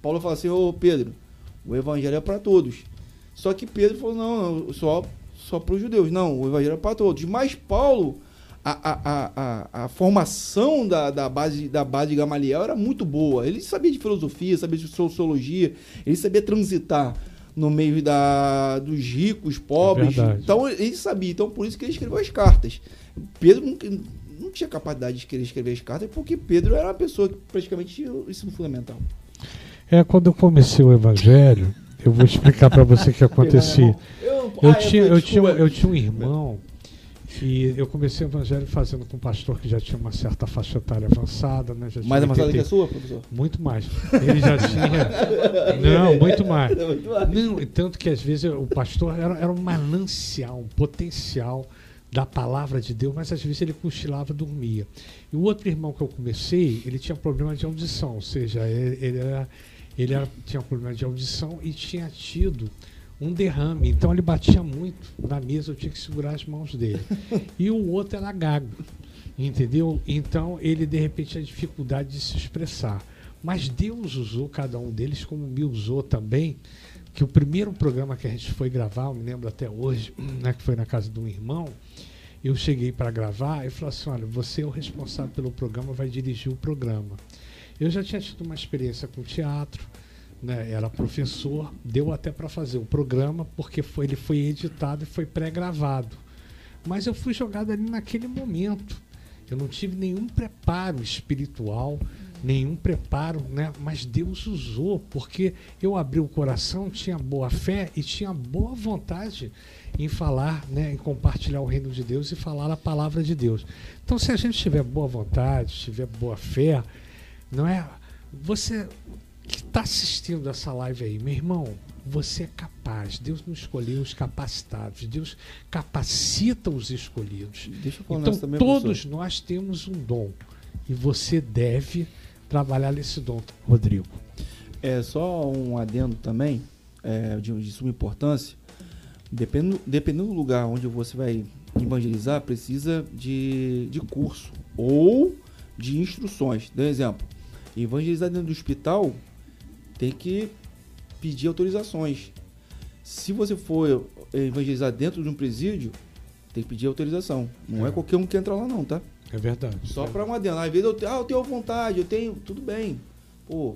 Paulo fala assim: Ô Pedro, o evangelho é para todos. Só que Pedro falou: não, não só, só para os judeus. Não, o evangelho é para todos. Mas Paulo, a, a, a, a, formação da, da, base, da base de Gamaliel era muito boa. Ele sabia de filosofia, sabia de sociologia, ele sabia transitar no meio da, dos ricos, pobres. verdade. então ele sabia. Então por isso que ele escreveu as cartas. Pedro não tinha capacidade de querer escrever as cartas, porque Pedro era uma pessoa que praticamente tinha o ensino fundamental. É, quando eu comecei o evangelho, eu vou explicar para você o que acontecia. Eu, Eu ah, tinha, é, eu, tinha, eu tinha um irmão e eu comecei o evangelho fazendo com um pastor que já tinha uma certa faixa etária avançada, né? Tinha Mais avançada que 80 a sua, professor? Muito mais. Ele já tinha. Não, muito mais. Não, tanto que às vezes o pastor era, era um manancial, um potencial da palavra de Deus, mas às vezes ele cochilava, dormia. E o outro irmão que eu comecei, ele tinha problema de audição, ou seja, ele, ele era, ele era- tinha problema de audição e tinha tido um derrame. Então ele batia muito na mesa, eu tinha que segurar as mãos dele. E o outro era gago, entendeu? Então ele de repente tinha dificuldade de se expressar. Mas Deus usou cada um deles como me usou também. Que o primeiro programa que a gente foi gravar, eu me lembro até hoje, né, que foi na casa de um irmão, eu cheguei para gravar e falou assim: olha, você é o responsável pelo programa, vai dirigir o programa. Eu já tinha tido uma experiência com teatro, né, era professor, deu até para fazer o programa, porque foi, ele foi editado e foi pré-gravado. Mas eu fui jogado ali naquele momento. Eu não tive nenhum preparo espiritual, nenhum preparo, né? Mas Deus usou, porque eu abri o coração, tinha boa fé e tinha boa vontade em falar, né, em compartilhar o reino de Deus e falar a palavra de Deus. Então, se a gente tiver boa vontade, tiver boa fé, não é? Você que está assistindo essa live aí, meu irmão, você é capaz. Deus não escolheu os capacitados. Deus capacita os escolhidos. Deixa eu falar Então, também, todos professor. nós temos um dom. E você deve trabalhar nesse dom, Rodrigo. É só um adendo também, é, de, de suma importância. Dependendo, dependendo do lugar onde você vai evangelizar, precisa de, de curso ou de instruções. Dá um exemplo. Evangelizar dentro do hospital tem que pedir autorizações. Se você for evangelizar dentro de um presídio, tem que pedir autorização. Não é, É. qualquer um que entra lá não, tá? É verdade. Só para uma adendo. Às vezes eu, ah, eu tenho vontade, eu tenho. Tudo bem. Pô,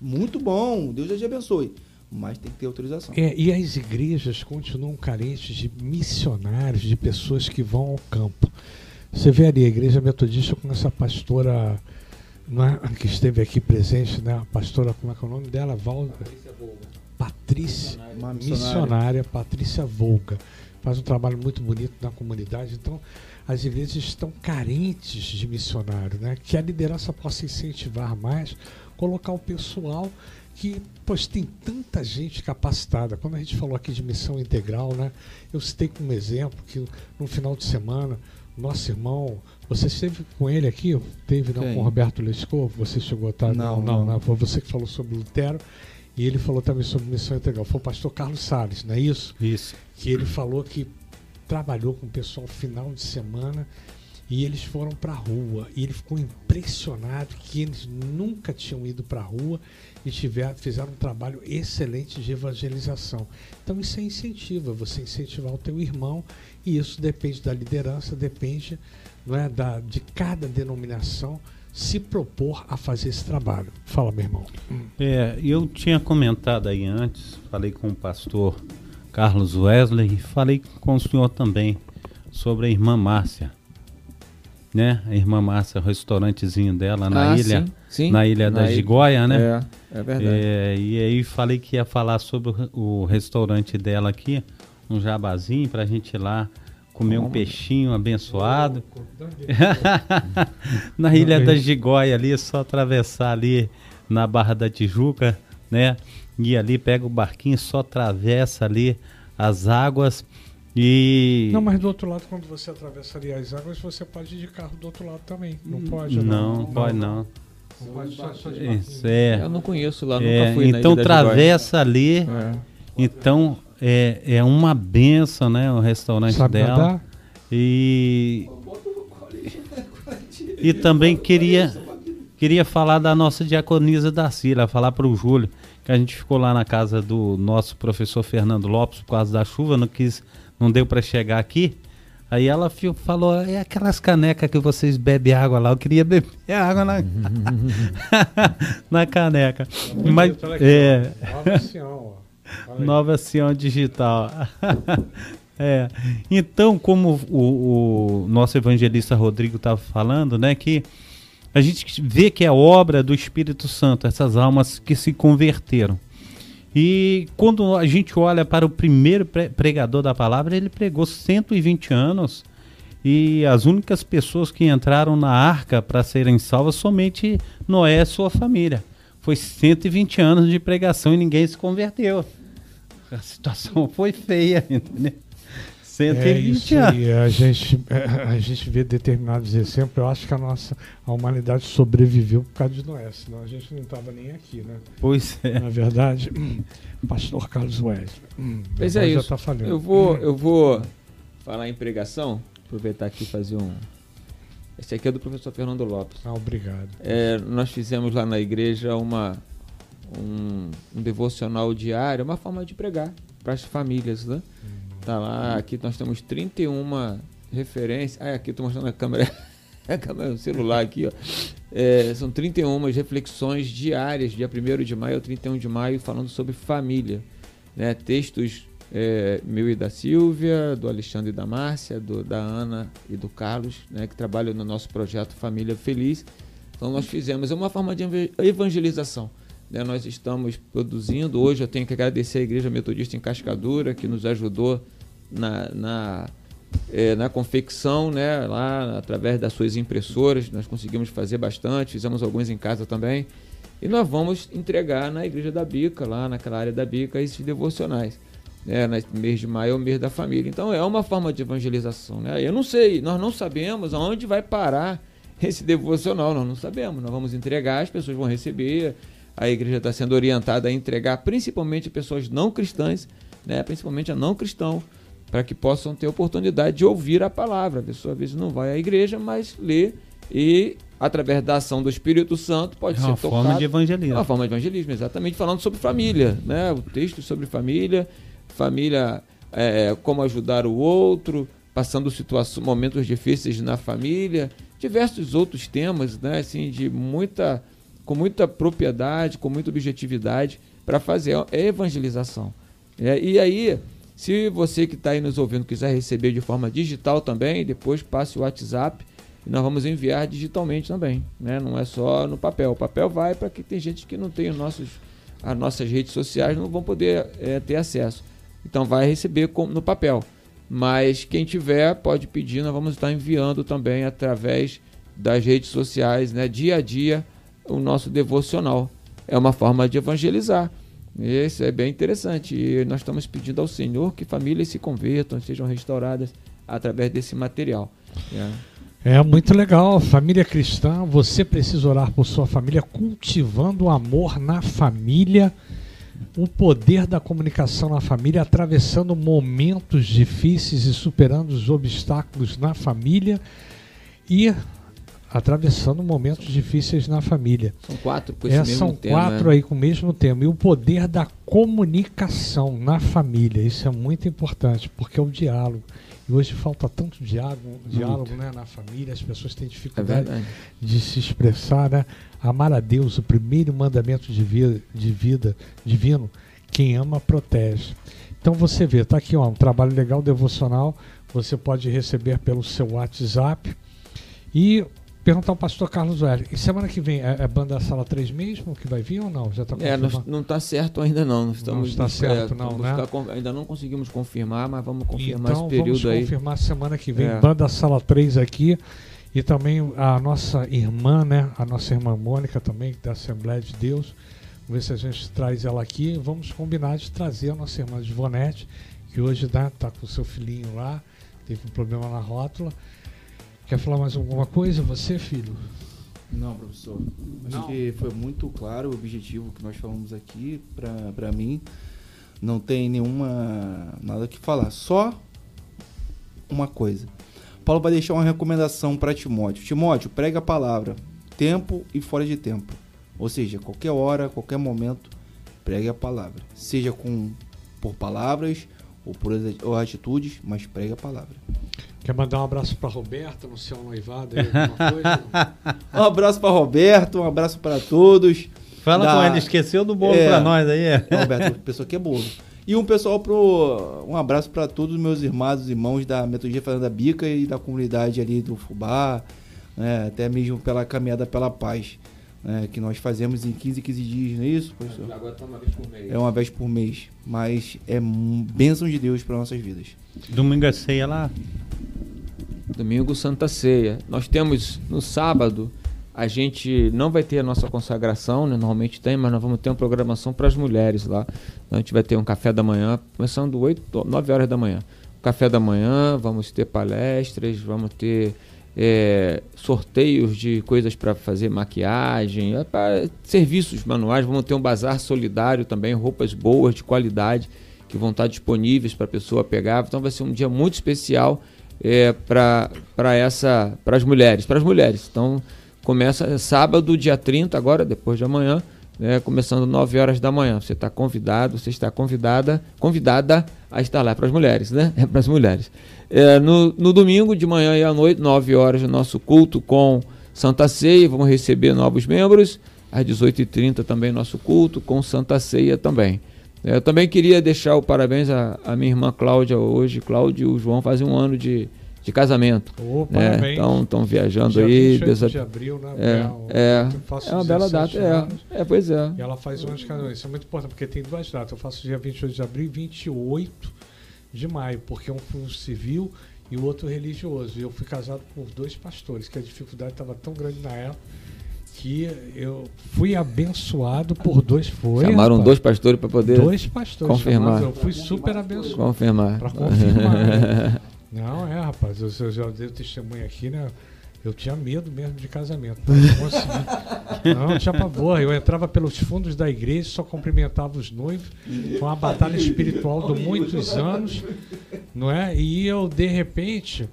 muito bom. Deus já te abençoe. Mas tem que ter autorização. É, e as igrejas continuam carentes de missionários, de pessoas que vão ao campo. Você vê ali a igreja metodista com essa pastora não é, que esteve aqui presente, né? A pastora, como é que é o nome dela? Val... Patrícia. Uma missionária Patrícia Volga. Faz um trabalho muito bonito na comunidade. Então, as igrejas estão carentes de missionário, né? Que a liderança possa incentivar mais, colocar o pessoal que, pois, tem tanta gente capacitada. Quando a gente falou aqui de missão integral, né? Eu citei como exemplo que no final de semana, nosso irmão, você esteve com ele aqui? Teve não, Quem? com o Roberto Lescov? Você chegou a estar? Não, não, não. não. Foi você que falou sobre Lutero. E ele falou também sobre missão integral. Foi o pastor Carlos Salles, não é isso? Isso. Que ele falou que trabalhou com o pessoal final de semana e eles foram para a rua. E ele ficou impressionado que eles nunca tinham ido para a rua e tiver, fizeram um trabalho excelente de evangelização. Então isso é incentivo, é você incentivar o teu irmão e isso depende da liderança, depende não é, da, de cada denominação se propor a fazer esse trabalho. Fala, meu irmão. É, eu tinha comentado aí antes, falei com o pastor Carlos Wesley e falei com o senhor também sobre a irmã Márcia. Né? A irmã Márcia, o restaurantezinho dela na Ah, ilha, sim, sim. na ilha da ilha- Gigóia, né? É, é verdade. É, e aí falei que ia falar sobre o, re- o restaurante dela aqui, um jabazinho pra gente ir lá comer um peixinho abençoado. na Ilha da Gigóia ali, é só atravessar ali na Barra da Tijuca, né? E ali pega o barquinho, só atravessa ali as águas e... Não, mas do outro lado, quando você atravessaria as águas, você pode ir de carro do outro lado também. Não pode? Não, não pode não. Não pode só, só Isso, é. Eu não conheço lá, É, nunca fui então atravessa ali, É. então é, é uma benção, né? O restaurante Sabe dela. nadar? E e também queria queria falar da nossa diaconisa da Cira, falar para o Júlio que a gente ficou lá na casa do nosso professor Fernando Lopes por causa da chuva, não quis, não deu para chegar aqui. Aí ela falou, é aquelas canecas que vocês bebem água lá, eu queria beber água na, na caneca. Mas é. Nova Sião. Nova Sião Digital. é. Então, como o, o nosso evangelista Rodrigo estava falando, né, que a gente vê que é obra do Espírito Santo, essas almas que se converteram. E quando a gente olha para o primeiro pre- pregador da palavra, ele pregou 120 anos. E as únicas pessoas que entraram na arca para serem salvas somente Noé e sua família. Foi 120 anos de pregação e ninguém se converteu. A situação foi feia, entendeu? É 120 isso anos. aí, a gente, é, a gente vê determinados exemplos. Eu acho que a nossa a humanidade sobreviveu por causa de Noé, senão a gente não estava nem aqui, né? Pois é. Na verdade, pastor Carlos Wesley. hum, Mas minha é isso. tá. Eu vou, eu vou falar em pregação, aproveitar aqui e fazer um. Esse aqui é do professor Fernando Lopes. Ah, obrigado. É, nós fizemos lá na igreja uma, um, um devocional diário, uma forma de pregar para as famílias, né? Tá lá, aqui nós temos 31 referências. Ah, aqui estou mostrando a câmera, a câmera do celular aqui, ó. É, são 31 reflexões diárias, dia 1 de maio ao 31 de maio, falando sobre família. Né? Textos é, meu e da Silvia, do Alexandre e da Márcia, do, da Ana e do Carlos, né, que trabalham no nosso projeto Família Feliz. Então nós fizemos é uma forma de evangelização. Né? Nós estamos produzindo. Hoje eu tenho que agradecer a Igreja Metodista em Cascadura, que nos ajudou na, na, é, na confecção, né? lá através das suas impressoras. Nós conseguimos fazer bastante, fizemos alguns em casa também. E nós vamos entregar na Igreja da Bica, lá naquela área da Bica, esses devocionais né, no mês de maio é o mês da família. Então é uma forma de evangelização. Né? Eu não sei, nós não sabemos aonde vai parar esse devocional, nós não sabemos. Nós vamos entregar, as pessoas vão receber, a igreja está sendo orientada a entregar principalmente pessoas não cristãs, né, principalmente a não cristão, para que possam ter oportunidade de ouvir a palavra. A pessoa às vezes não vai à igreja, mas lê e através da ação do Espírito Santo pode é ser uma tocado. forma de evangelismo. É uma forma de evangelismo, exatamente, falando sobre família, né? O texto sobre família, família, é, como ajudar o outro, passando situações, momentos difíceis na família, diversos outros temas, né, assim, de muita, com muita propriedade, com muita objetividade para fazer a evangelização. É, e aí, se você que está aí nos ouvindo quiser receber de forma digital também, depois passe o WhatsApp e nós vamos enviar digitalmente também, né? Não é só no papel. O papel vai para que tem gente que não tem os nossos, as nossas redes sociais, não vão poder é, ter acesso. Então vai receber no papel. Mas quem tiver pode pedir, nós vamos estar enviando também através das redes sociais, né, dia a dia, o nosso devocional. É uma forma de evangelizar. Isso é bem interessante. E nós estamos pedindo ao Senhor que famílias se convertam, sejam restauradas através desse material. É. é muito legal, família cristã. Você precisa orar por sua família, cultivando o amor na família o poder da comunicação na família, atravessando momentos difíceis e superando os obstáculos na família e atravessando momentos difíceis na família. São quatro com esse é, São tema, quatro né? aí com o mesmo tema. E o poder da comunicação na família. Isso é muito importante, porque é o diálogo. E hoje falta tanto diálogo, diálogo né, na família, as pessoas têm dificuldade é de se expressar, né? Amar a Deus, o primeiro mandamento de vida, de vida divino, quem ama protege. Então você vê, tá aqui ó, um trabalho legal devocional, você pode receber pelo seu WhatsApp e perguntar ao pastor Carlos Velho. E semana que vem é, é banda Sala 3 mesmo que vai vir ou não? Já tá é, não está certo ainda não. Nós estamos, não está certo é, não, né? ainda não conseguimos confirmar, mas vamos confirmar então, esse período vamos aí. vamos confirmar semana que vem, é. banda Sala 3 aqui. E também a nossa irmã, né? A nossa irmã Mônica também, da Assembleia de Deus. Vamos ver se a gente traz ela aqui. Vamos combinar de trazer a nossa irmã de Vonete, que hoje está né, com o seu filhinho lá, teve um problema na rótula. Quer falar mais alguma coisa, você, filho? Não, professor. Acho Não. que foi muito claro o objetivo que nós falamos aqui para mim. Não tem nenhuma nada que falar. Só uma coisa. Paulo vai deixar uma recomendação para Timóteo. Timóteo, prega a palavra, tempo e fora de tempo. Ou seja, qualquer hora, qualquer momento, pregue a palavra. Seja com por palavras ou por ou atitudes, mas pregue a palavra. Quer mandar um abraço para Roberta no seu noivado? Aí, coisa? um abraço para Roberto, um abraço para todos. Fala da... com ele, esqueceu do bolo é, para nós aí. Roberto, pessoa que é bolo. E um pessoal pro um abraço para todos os meus irmãos e irmãos da Metodologia Fazenda Bica e da comunidade ali do Fubá, né, até mesmo pela caminhada pela paz, né, que nós fazemos em 15 15 dias, não é isso, professor? Agora tá uma vez por mês. É uma vez por mês, mas é bênção de Deus para nossas vidas. Domingo é ceia lá? Domingo Santa Ceia. Nós temos no sábado a gente não vai ter a nossa consagração, né? normalmente tem, mas nós vamos ter uma programação para as mulheres lá. A gente vai ter um café da manhã, começando 8, 9 horas da manhã. Café da manhã, vamos ter palestras, vamos ter é, sorteios de coisas para fazer maquiagem, é serviços manuais, vamos ter um bazar solidário também, roupas boas, de qualidade, que vão estar disponíveis para a pessoa pegar. Então vai ser um dia muito especial é, para essa para as mulheres, para as mulheres. Então começa sábado, dia 30, agora, depois de amanhã, né, começando 9 horas da manhã. Você está convidado, você está convidada, convidada a estar lá para as mulheres, né? É para as mulheres. É, no, no domingo de manhã e à noite, 9 horas, nosso culto com Santa Ceia, vamos receber novos membros. Às 18h30 também nosso culto com Santa Ceia também. Eu também queria deixar o parabéns à, minha irmã Cláudia hoje. Cláudio e o João fazem um ano de, de casamento. Oh, né? Então estão viajando Dia aí. 28 Dessa... de abril, né? É, é, é uma bela data. Anos, é, é, pois é. E ela faz um ano de casamento. Isso é muito importante, porque tem duas datas. Eu faço dia 28 de abril e 28 de maio, porque um foi um civil e o outro religioso. E eu fui casado por dois pastores, que a dificuldade estava tão grande na época que eu fui abençoado por dois foi chamaram rapaz, dois pastores para poder dois pastores confirmar chamados, eu fui super abençoado confirmar para confirmar não é rapaz eu, eu já dei testemunho aqui né eu tinha medo mesmo de casamento. Não, não tinha pavor. Eu entrava pelos fundos da igreja, só cumprimentava os noivos. Foi uma batalha espiritual de muitos anos, não é? E eu, de repente,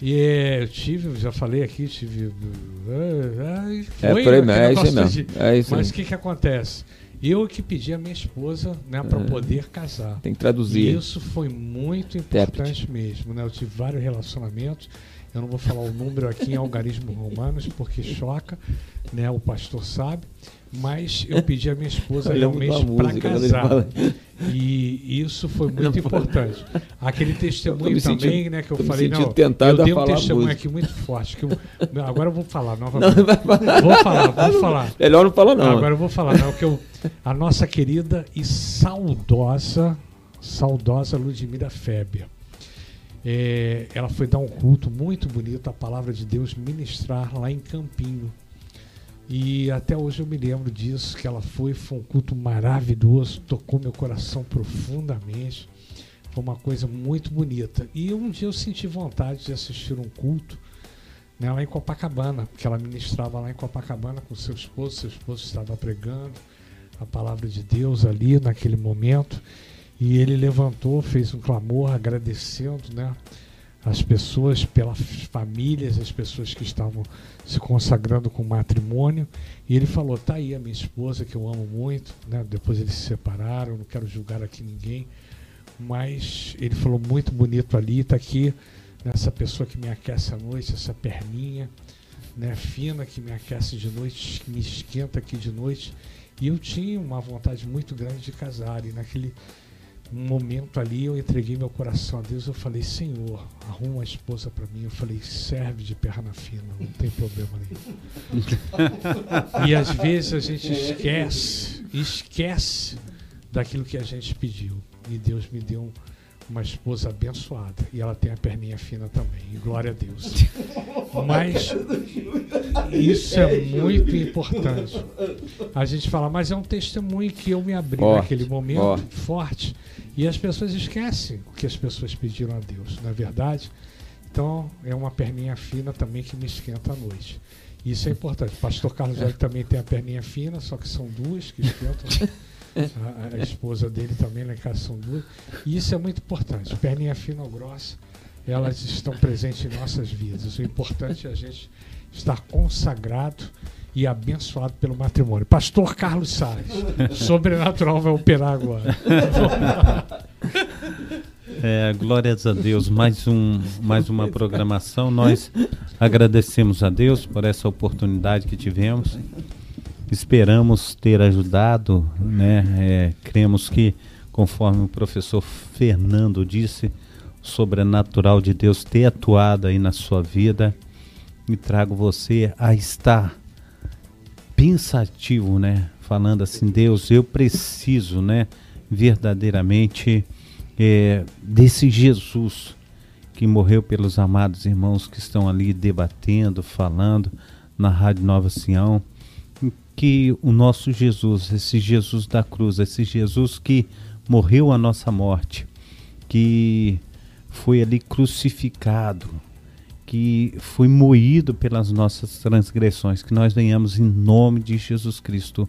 e eu tive, já falei aqui, tive. Uh, foi, é, aí, é isso mesmo. De, é isso mas o que, que acontece? Eu que pedi a minha esposa né, para poder casar. Tem que traduzir. E isso foi muito importante mesmo. Né? Eu tive vários relacionamentos. Eu não vou falar o número aqui em algarismos romanos, porque choca, né? O pastor sabe. Mas eu pedi a minha esposa realmente para casar. E isso foi muito importante. Aquele testemunho também, sentindo, né, que eu falei, não, eu dei um testemunho aqui muito forte. Que eu, agora eu vou falar novamente. Não, falar. Vou falar, vou falar. Melhor não falar, não. Agora eu vou falar, não, que eu, a nossa querida e saudosa, saudosa Ludmila Fébia. É, ela foi dar um culto muito bonito, a palavra de Deus ministrar lá em Campinho. E até hoje eu me lembro disso, que ela foi, foi um culto maravilhoso, tocou meu coração profundamente. Foi uma coisa muito bonita. E um dia eu senti vontade de assistir um culto né, lá em Copacabana, porque ela ministrava lá em Copacabana com seu esposo, seu esposo estava pregando a palavra de Deus ali naquele momento. E ele levantou, fez um clamor agradecendo, né? as pessoas, pelas famílias, as pessoas que estavam se consagrando com matrimônio. E ele falou: tá aí a minha esposa, que eu amo muito. Né? Depois eles se separaram, não quero julgar aqui ninguém. Mas ele falou muito bonito ali, está aqui nessa pessoa que me aquece à noite, essa perninha né, fina que me aquece de noite, que me esquenta aqui de noite. E eu tinha uma vontade muito grande de casar. E naquele um momento ali eu entreguei meu coração a Deus. Eu falei, Senhor, arruma uma esposa para mim. Eu falei, serve de perna fina, não tem problema nenhum. e às vezes a gente esquece, esquece daquilo que a gente pediu. E Deus me deu um, uma esposa abençoada. E ela tem a perninha fina também. E glória a Deus. Mas isso é muito importante. A gente fala, mas é um testemunho que eu me abri forte, naquele momento forte. forte. E as pessoas esquecem o que as pessoas pediram a Deus, não é verdade? Então é uma perninha fina também que me esquenta à noite. Isso é importante. O pastor Carlos Velho também tem a perninha fina, só que são duas que esquentam. A, a, esposa dele também são duas. E isso é muito importante. Perninha fina ou grossa, elas estão presentes em nossas vidas. O importante é a gente estar consagrado e abençoado pelo matrimônio. Pastor Carlos Salles, sobrenatural vai operar agora. É, glórias a Deus, mais, um, mais uma programação. Nós agradecemos a Deus por essa oportunidade que tivemos. Esperamos ter ajudado, né? É, cremos que, conforme o professor Fernando disse, o sobrenatural de Deus ter atuado aí na sua vida. E trago você a estar pensativo, né? Falando assim, Deus, eu preciso, né? Verdadeiramente é, desse Jesus que morreu pelos amados irmãos que estão ali debatendo, falando na Rádio Nova Sião, que o nosso Jesus, esse Jesus da cruz, esse Jesus que morreu a nossa morte, que foi ali crucificado, que foi moído pelas nossas transgressões, que nós venhamos em nome de Jesus Cristo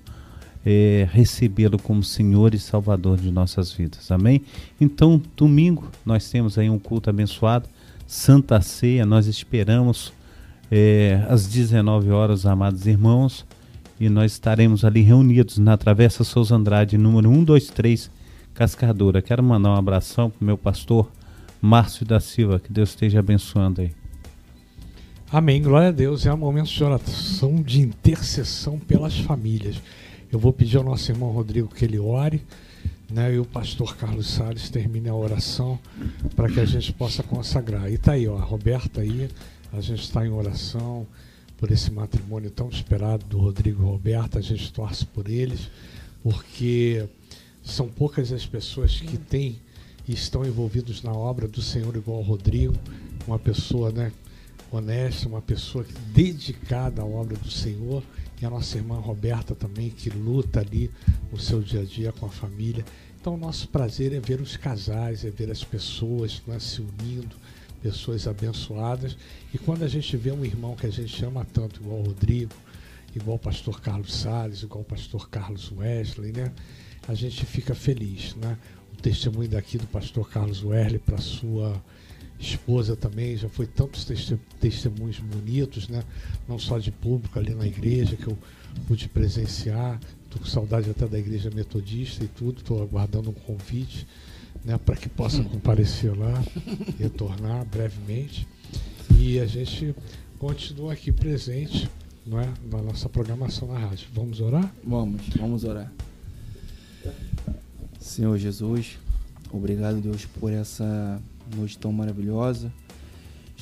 é, recebê-lo como Senhor e Salvador de nossas vidas. Amém? Então, domingo nós temos aí um culto abençoado, Santa Ceia. Nós esperamos é, às 19 horas, amados irmãos, e nós estaremos ali reunidos na Travessa Souza Andrade, número 123, Cascadura. Quero mandar um abração para o meu pastor Márcio da Silva, que Deus esteja abençoando aí. Amém, glória a Deus. É um momento de oração, de intercessão pelas famílias. Eu vou pedir ao nosso irmão Rodrigo que ele ore, né, e o pastor Carlos Salles termine a oração para que a gente possa consagrar. E tá aí, ó, a Roberta aí, a gente está em oração por esse matrimônio tão esperado do Rodrigo e Roberta, a gente torce por eles, porque são poucas as pessoas que têm e estão envolvidos na obra do Senhor igual o Rodrigo, uma pessoa, né, honesta, uma pessoa dedicada à obra do Senhor, e a nossa irmã Roberta também, que luta ali no seu dia a dia com a família. Então, nosso prazer é ver os casais, é ver as pessoas né, se unindo, pessoas abençoadas. E quando a gente vê um irmão que a gente ama tanto, igual o Rodrigo, igual o pastor Carlos Salles, igual o pastor Carlos Wesley, né? A gente fica feliz, né? O testemunho daqui do pastor Carlos Wesley para sua esposa também, já foi tantos testemunhos bonitos, né? Não só de público ali na igreja que eu pude presenciar. Estou com saudade até da igreja metodista e tudo, estou aguardando um convite né, para que possa comparecer lá, retornar brevemente. E a gente continua aqui presente não é, na nossa programação na rádio. Vamos orar? Vamos, vamos orar. Senhor Jesus, obrigado, Deus, por essa noite tão maravilhosa.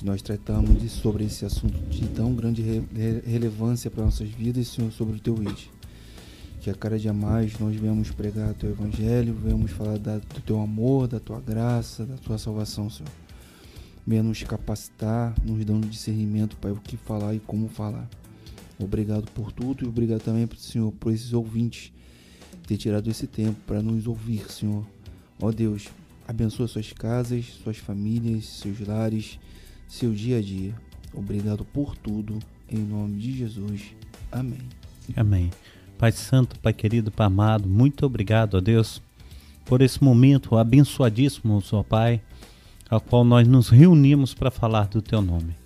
Nós tratamos sobre esse assunto de tão grande re relevância para nossas vidas, Senhor, sobre o teu vídeo. Que a cada dia mais nós venhamos pregar teu evangelho, venhamos falar da, do teu amor, da tua graça, da tua salvação, Senhor. Venha nos capacitar, nos dando discernimento para o que falar e como falar. Obrigado por tudo e obrigado também, Senhor, por esses ouvintes ter tirado esse tempo para nos ouvir, Senhor. Ó Deus, Abençoa suas casas, suas famílias, seus lares, seu dia a dia. Obrigado por tudo, em nome de Jesus. Amém. Amém. Pai Santo, Pai querido, Pai amado, muito obrigado a Deus por esse momento abençoadíssimo, ó Pai, ao qual nós nos reunimos para falar do Teu nome.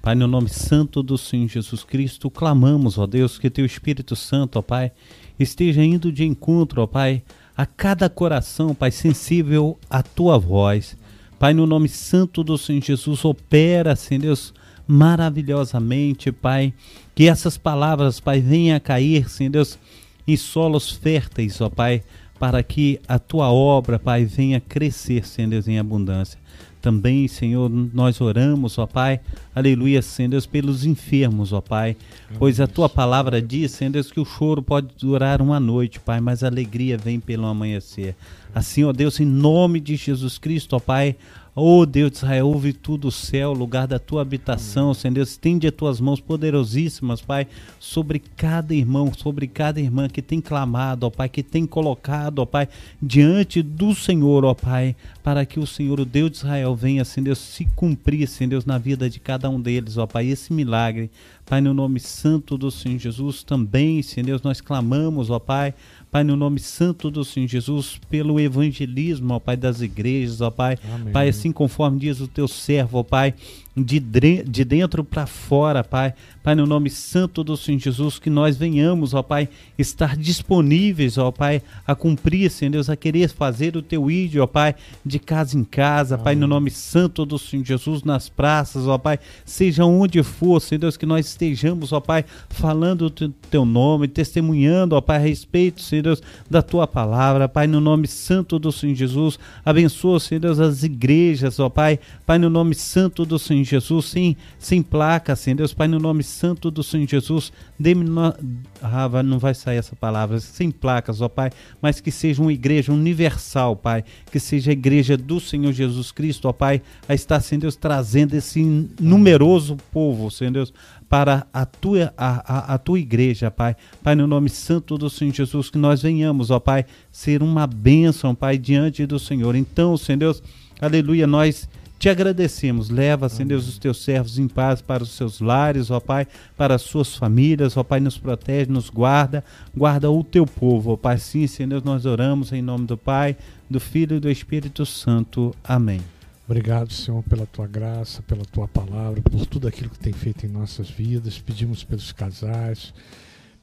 Pai, no nome santo do Senhor Jesus Cristo, clamamos, ó Deus, que Teu Espírito Santo, ó Pai, esteja indo de encontro, ó Pai, a cada coração, Pai, sensível à tua voz. Pai, no nome santo do Senhor Jesus, opera, Senhor Deus, maravilhosamente, Pai. Que essas palavras, Pai, venham a cair, Senhor Deus, em solos férteis, ó Pai, para que a tua obra, Pai, venha crescer, Senhor Deus, em abundância. Também, Senhor, nós oramos, ó Pai, aleluia, Senhor Deus, pelos enfermos, ó Pai, pois a tua palavra diz, Senhor Deus, que o choro pode durar uma noite, Pai, mas a alegria vem pelo amanhecer. Assim, ó Deus, em nome de Jesus Cristo, ó Pai, Oh Deus de Israel, ouve tudo o céu, lugar da tua habitação, Amém. Senhor Deus, estende as tuas mãos poderosíssimas, Pai, sobre cada irmão, sobre cada irmã que tem clamado, ó Pai, que tem colocado, ó Pai, diante do Senhor, ó Pai, para que o Senhor, o Deus de Israel, venha, Senhor Deus, se cumprir, Senhor Deus, na vida de cada um deles, ó Pai, esse milagre, Pai, no nome santo do Senhor Jesus, também, Senhor Deus, nós clamamos, ó Pai, Pai, no nome santo do Senhor Jesus, pelo evangelismo, ó Pai, das igrejas, ó Pai. Amém. Pai, assim conforme diz o teu servo, ó Pai, de, de dentro para fora, Pai. Pai, no nome santo do Senhor Jesus, que nós venhamos, ó Pai, estar disponíveis, ó Pai, a cumprir, Senhor Deus, a querer fazer o teu ídolo, ó Pai, de casa em casa, Amém. Pai, no nome santo do Senhor Jesus, nas praças, ó Pai, seja onde for, Senhor Deus, que nós estejamos, ó Pai, falando o teu nome, testemunhando, ó Pai, a respeito, Senhor Deus, da tua palavra, Pai, no nome santo do Senhor Jesus, abençoa, Senhor Deus, as igrejas, ó Pai, Pai, no nome santo do Senhor Jesus, sem, sem placa, Senhor Deus, Pai, no nome santo do Senhor Jesus, dê-me, no... ah, não vai sair essa palavra, sem placas, ó Pai, mas que seja uma igreja universal, Pai, que seja a igreja do Senhor Jesus Cristo, ó Pai, a estar, Senhor Deus, trazendo esse numeroso povo, Senhor Deus, para a tua, a, a, a, tua igreja, Pai. Pai, no nome santo do Senhor Jesus, que nós venhamos, ó Pai, ser uma bênção, Pai, diante do Senhor. Então, Senhor Deus, aleluia, nós te agradecemos. Leva, Senhor Deus, os teus servos em paz para os seus lares, ó Pai, para as suas famílias, ó Pai, nos protege, nos guarda, guarda o teu povo, ó Pai. Sim, Senhor Deus, nós oramos em nome do Pai, do Filho e do Espírito Santo. Amém. Obrigado, Senhor, pela tua graça, pela tua palavra, por tudo aquilo que tem feito em nossas vidas. Pedimos pelos casais,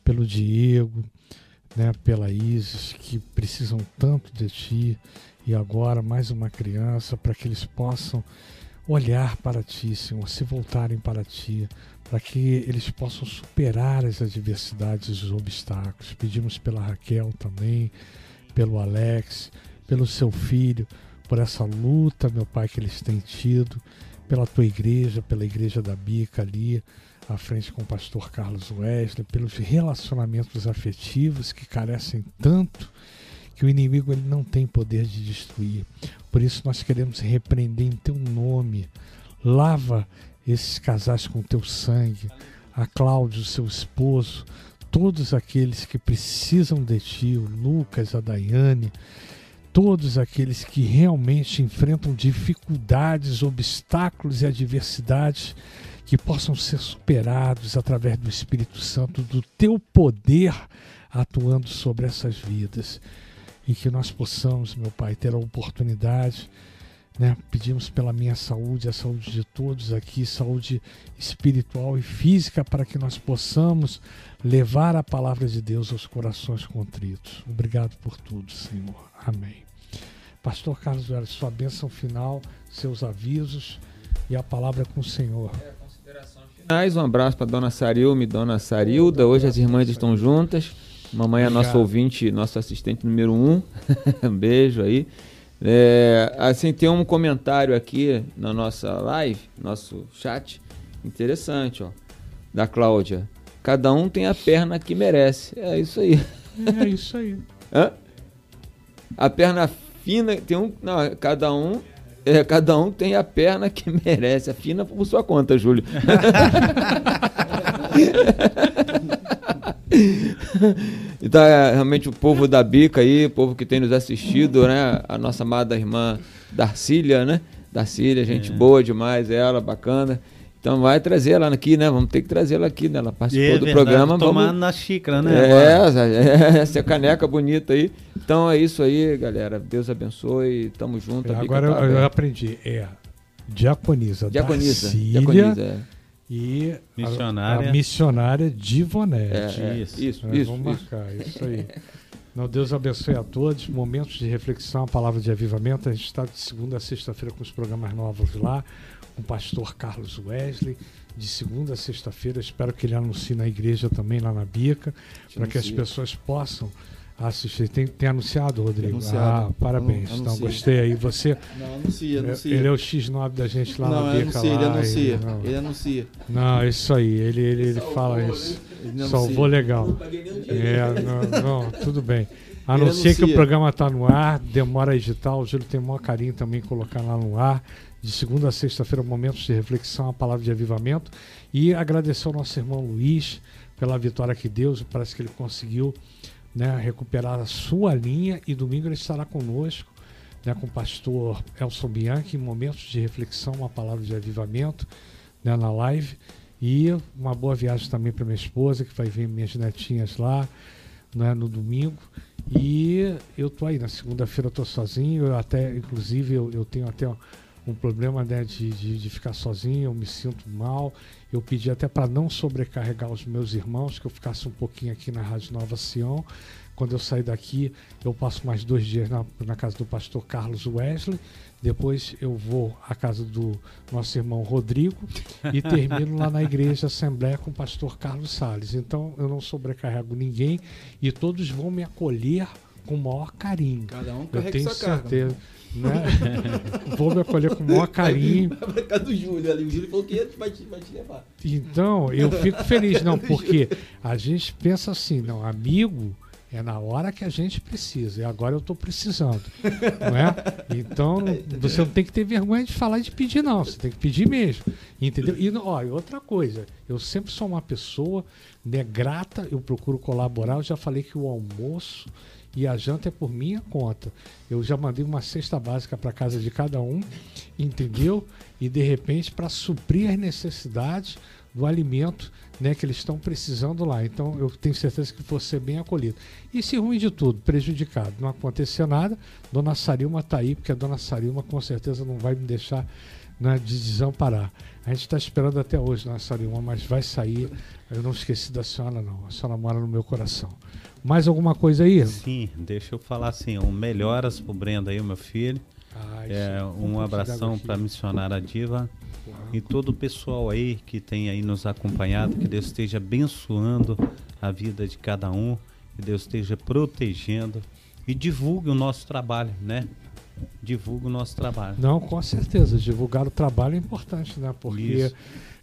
pelo Diego, né, pela Isis, que precisam tanto de ti, e agora mais uma criança, para que eles possam olhar para ti, Senhor, se voltarem para ti, para que eles possam superar as adversidades e os obstáculos. Pedimos pela Raquel também, pelo Alex, pelo seu filho por essa luta, meu Pai, que eles têm tido, pela tua igreja, pela igreja da Bica ali, à frente com o pastor Carlos Wesley, pelos relacionamentos afetivos que carecem tanto que o inimigo ele não tem poder de destruir. Por isso nós queremos repreender em teu nome. Lava esses casais com teu sangue. A Cláudio, seu esposo, todos aqueles que precisam de ti, o Lucas, a Daiane, todos aqueles que realmente enfrentam dificuldades, obstáculos e adversidades que possam ser superados através do Espírito Santo, do teu poder atuando sobre essas vidas. E que nós possamos, meu Pai, ter a oportunidade, né? pedimos pela minha saúde, a saúde de todos aqui, saúde espiritual e física, para que nós possamos levar a palavra de Deus aos corações contritos. Obrigado por tudo, Senhor. Amém. Pastor Carlos Velho, sua bênção final, seus avisos e a palavra com o Senhor. Um abraço para dona Sarilme e dona Sarilda. Hoje as irmãs estão juntas. Mamãe é nosso ouvinte, nosso assistente número um. um beijo aí. É, assim, tem um comentário aqui na nossa live, nosso chat, interessante, ó, da Cláudia. Cada um tem a perna que merece. É isso aí. É isso aí. Hã? A perna fina, tem um. Não, cada um. É, cada um tem a perna que merece. A fina por sua conta, Júlio. então, é, realmente, o povo da Bica aí, o povo que tem nos assistido, né? A nossa amada irmã Darcília, né? Darcília, gente é. boa demais, ela, bacana. Então vai trazer ela aqui, né? Vamos ter que trazer ela aqui, né? Ela participou é, do verdade, programa. Tomar vamos... na xícara, né? É, essa caneca bonita aí. Então é isso aí, galera. Deus abençoe. Tamo junto. É, agora eu, eu, aprendi. É diaconisa. Diaconisa. diaconisa é. E missionária. A, a missionária Divonete. É, é, isso, isso, é, isso. Vamos marcar, isso aí. Não, Deus abençoe a todos. Momentos de reflexão, palavra de avivamento. A gente está de segunda a sexta-feira com os programas novos lá com o pastor Carlos Wesley, de segunda a sexta-feira. Espero que ele anuncie na igreja também, lá na Bica, para que as pessoas possam assistir. Tem, tem anunciado, Rodrigo? Anunciado. Ah, parabéns. Então, gostei aí. Você. Não, anuncia, é, anuncia. Ele é o X9 da gente lá não, na Bica. Anuncia, lá, ele anuncia. Ele, não. ele anuncia. Não, isso aí. Ele, ele, ele fala isso. Ele Salvou legal. É, não, não, tudo bem. A não ser que o programa está no ar, demora a editar, o Júlio tem o maior carinho também em colocar lá no ar de segunda a sexta-feira, momentos de reflexão, a palavra de avivamento. E agradecer ao nosso irmão Luiz pela vitória que Deus, parece que ele conseguiu né, recuperar a sua linha e domingo ele estará conosco, né, com o pastor Elson Bianchi, momentos de reflexão, uma palavra de avivamento né, na live. E uma boa viagem também para minha esposa, que vai ver minhas netinhas lá né, no domingo. E eu tô aí, na segunda-feira eu tô sozinho, eu até, inclusive, eu, eu tenho até um problema né, de, de, de, ficar sozinho, eu me sinto mal. Eu pedi até para não sobrecarregar os meus irmãos, que eu ficasse um pouquinho aqui na Rádio Nova Sião. Quando eu sair daqui, eu passo mais dois dias na, na casa do pastor Carlos Wesley. Depois eu vou à casa do nosso irmão Rodrigo e termino lá na igreja Assembleia com o pastor Carlos Sales. Então eu não sobrecarrego ninguém e todos vão me acolher com o maior carinho. Cada um eu tenho certeza. Carga, né? Vou me acolher com o maior carinho. Vai pra casa do Júlio ali. O Júlio falou que vai te, vai te levar. Então, eu fico feliz, não, porque a gente pensa assim, não, amigo é na hora que a gente precisa. E agora eu estou precisando. Não é? Então, você não tem que ter vergonha de falar e de pedir, não. Você tem que pedir mesmo. Entendeu? E, ó, outra coisa, eu sempre sou uma pessoa né, grata, eu procuro colaborar. Eu já falei que o almoço e a janta é por minha conta. Eu já mandei uma cesta básica para casa de cada um, entendeu? E de repente, para suprir as necessidades do alimento né, que eles estão precisando lá. Então eu tenho certeza que vou ser bem acolhido. E se ruim de tudo, prejudicado, não acontecer nada, Dona Sarilma está aí, porque a Dona Sarilma com certeza não vai me deixar né, de desamparar. A gente está esperando até hoje, Dona Sarilma, mas vai sair. Eu não esqueci da senhora, não. A senhora mora no meu coração. Mais alguma coisa aí? Sim, deixa eu falar assim, um melhoras pro Brenda aí, o meu filho. Ai, É, um abração para missionária Diva e todo o pessoal aí que tem aí nos acompanhado, que Deus esteja abençoando a vida de cada um, que Deus esteja protegendo e divulgue o nosso trabalho, né? Divulgue o nosso trabalho. Não, com certeza. Divulgar o trabalho é importante, né? Porque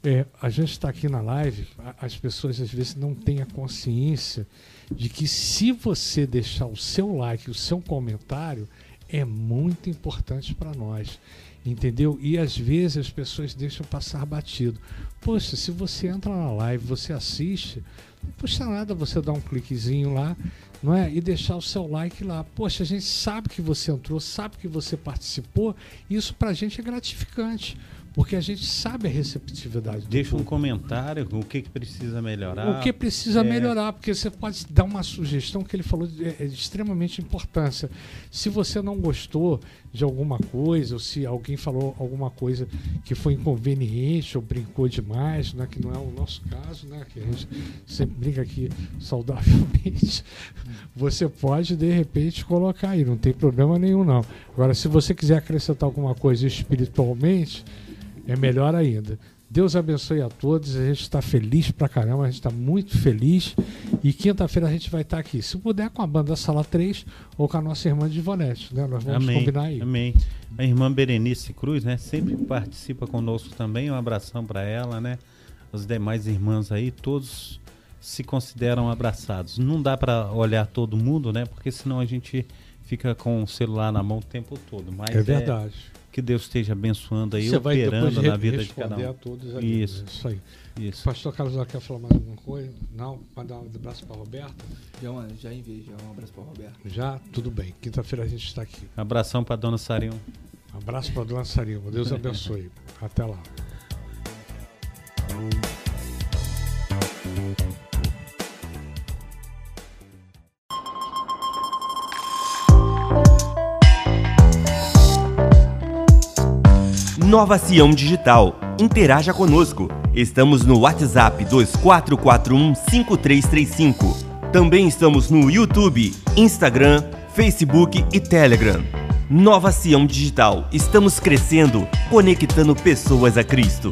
é, a gente está aqui na live, as pessoas às vezes não têm a consciência de que se você deixar o seu like, o seu comentário, é muito importante para nós. Entendeu? E às vezes as pessoas deixam passar batido. Poxa, se você entra na live, você assiste, não custa nada você dar um cliquezinho lá, não é? E deixar o seu like lá. Poxa, a gente sabe que você entrou, sabe que você participou, isso pra gente é gratificante, porque a gente sabe a receptividade Deixa um comentário o que, que precisa melhorar. O que precisa É. melhorar, porque você pode dar uma sugestão que ele falou de, é de extremamente importância. Se você não gostou de alguma coisa, ou se alguém falou alguma coisa que foi inconveniente ou brincou demais, né, que não é o nosso caso, né, que a gente sempre brinca aqui saudavelmente, você pode de repente colocar aí, não tem problema nenhum não. Agora, se você quiser acrescentar alguma coisa espiritualmente, é melhor ainda. Deus abençoe a todos. A gente está feliz pra caramba, a gente está muito feliz. E quinta-feira a gente vai estar aqui. Se puder, com a banda Sala 3 ou com a nossa irmã de Ivonete, né? Nós vamos Amém. combinar aí. Amém. A irmã Berenice Cruz, né? Sempre participa conosco também. Um abração para ela, né? Os demais irmãs aí, todos se consideram abraçados. Não dá para olhar todo mundo, né? Porque senão a gente fica com o celular na mão o tempo todo. Mas É verdade. Que Deus esteja abençoando aí, Você operando na vida de cada a um. todos ali. Isso. Isso aí. Isso. Pastor Carlos quer falar mais alguma coisa? Não? Mandar um abraço para Roberta? Já, já enviei, já um abraço para Roberto. Já? Tudo bem. Quinta-feira a gente está aqui. Abração para dona Sarinho. Abraço para Dona Sarima. Deus abençoe. Até lá. Nova Sião Digital. Interaja conosco. Estamos no WhatsApp 2441-5335. Também estamos no YouTube, Instagram, Facebook e Telegram. Nova Sião Digital. Estamos crescendo, conectando pessoas a Cristo.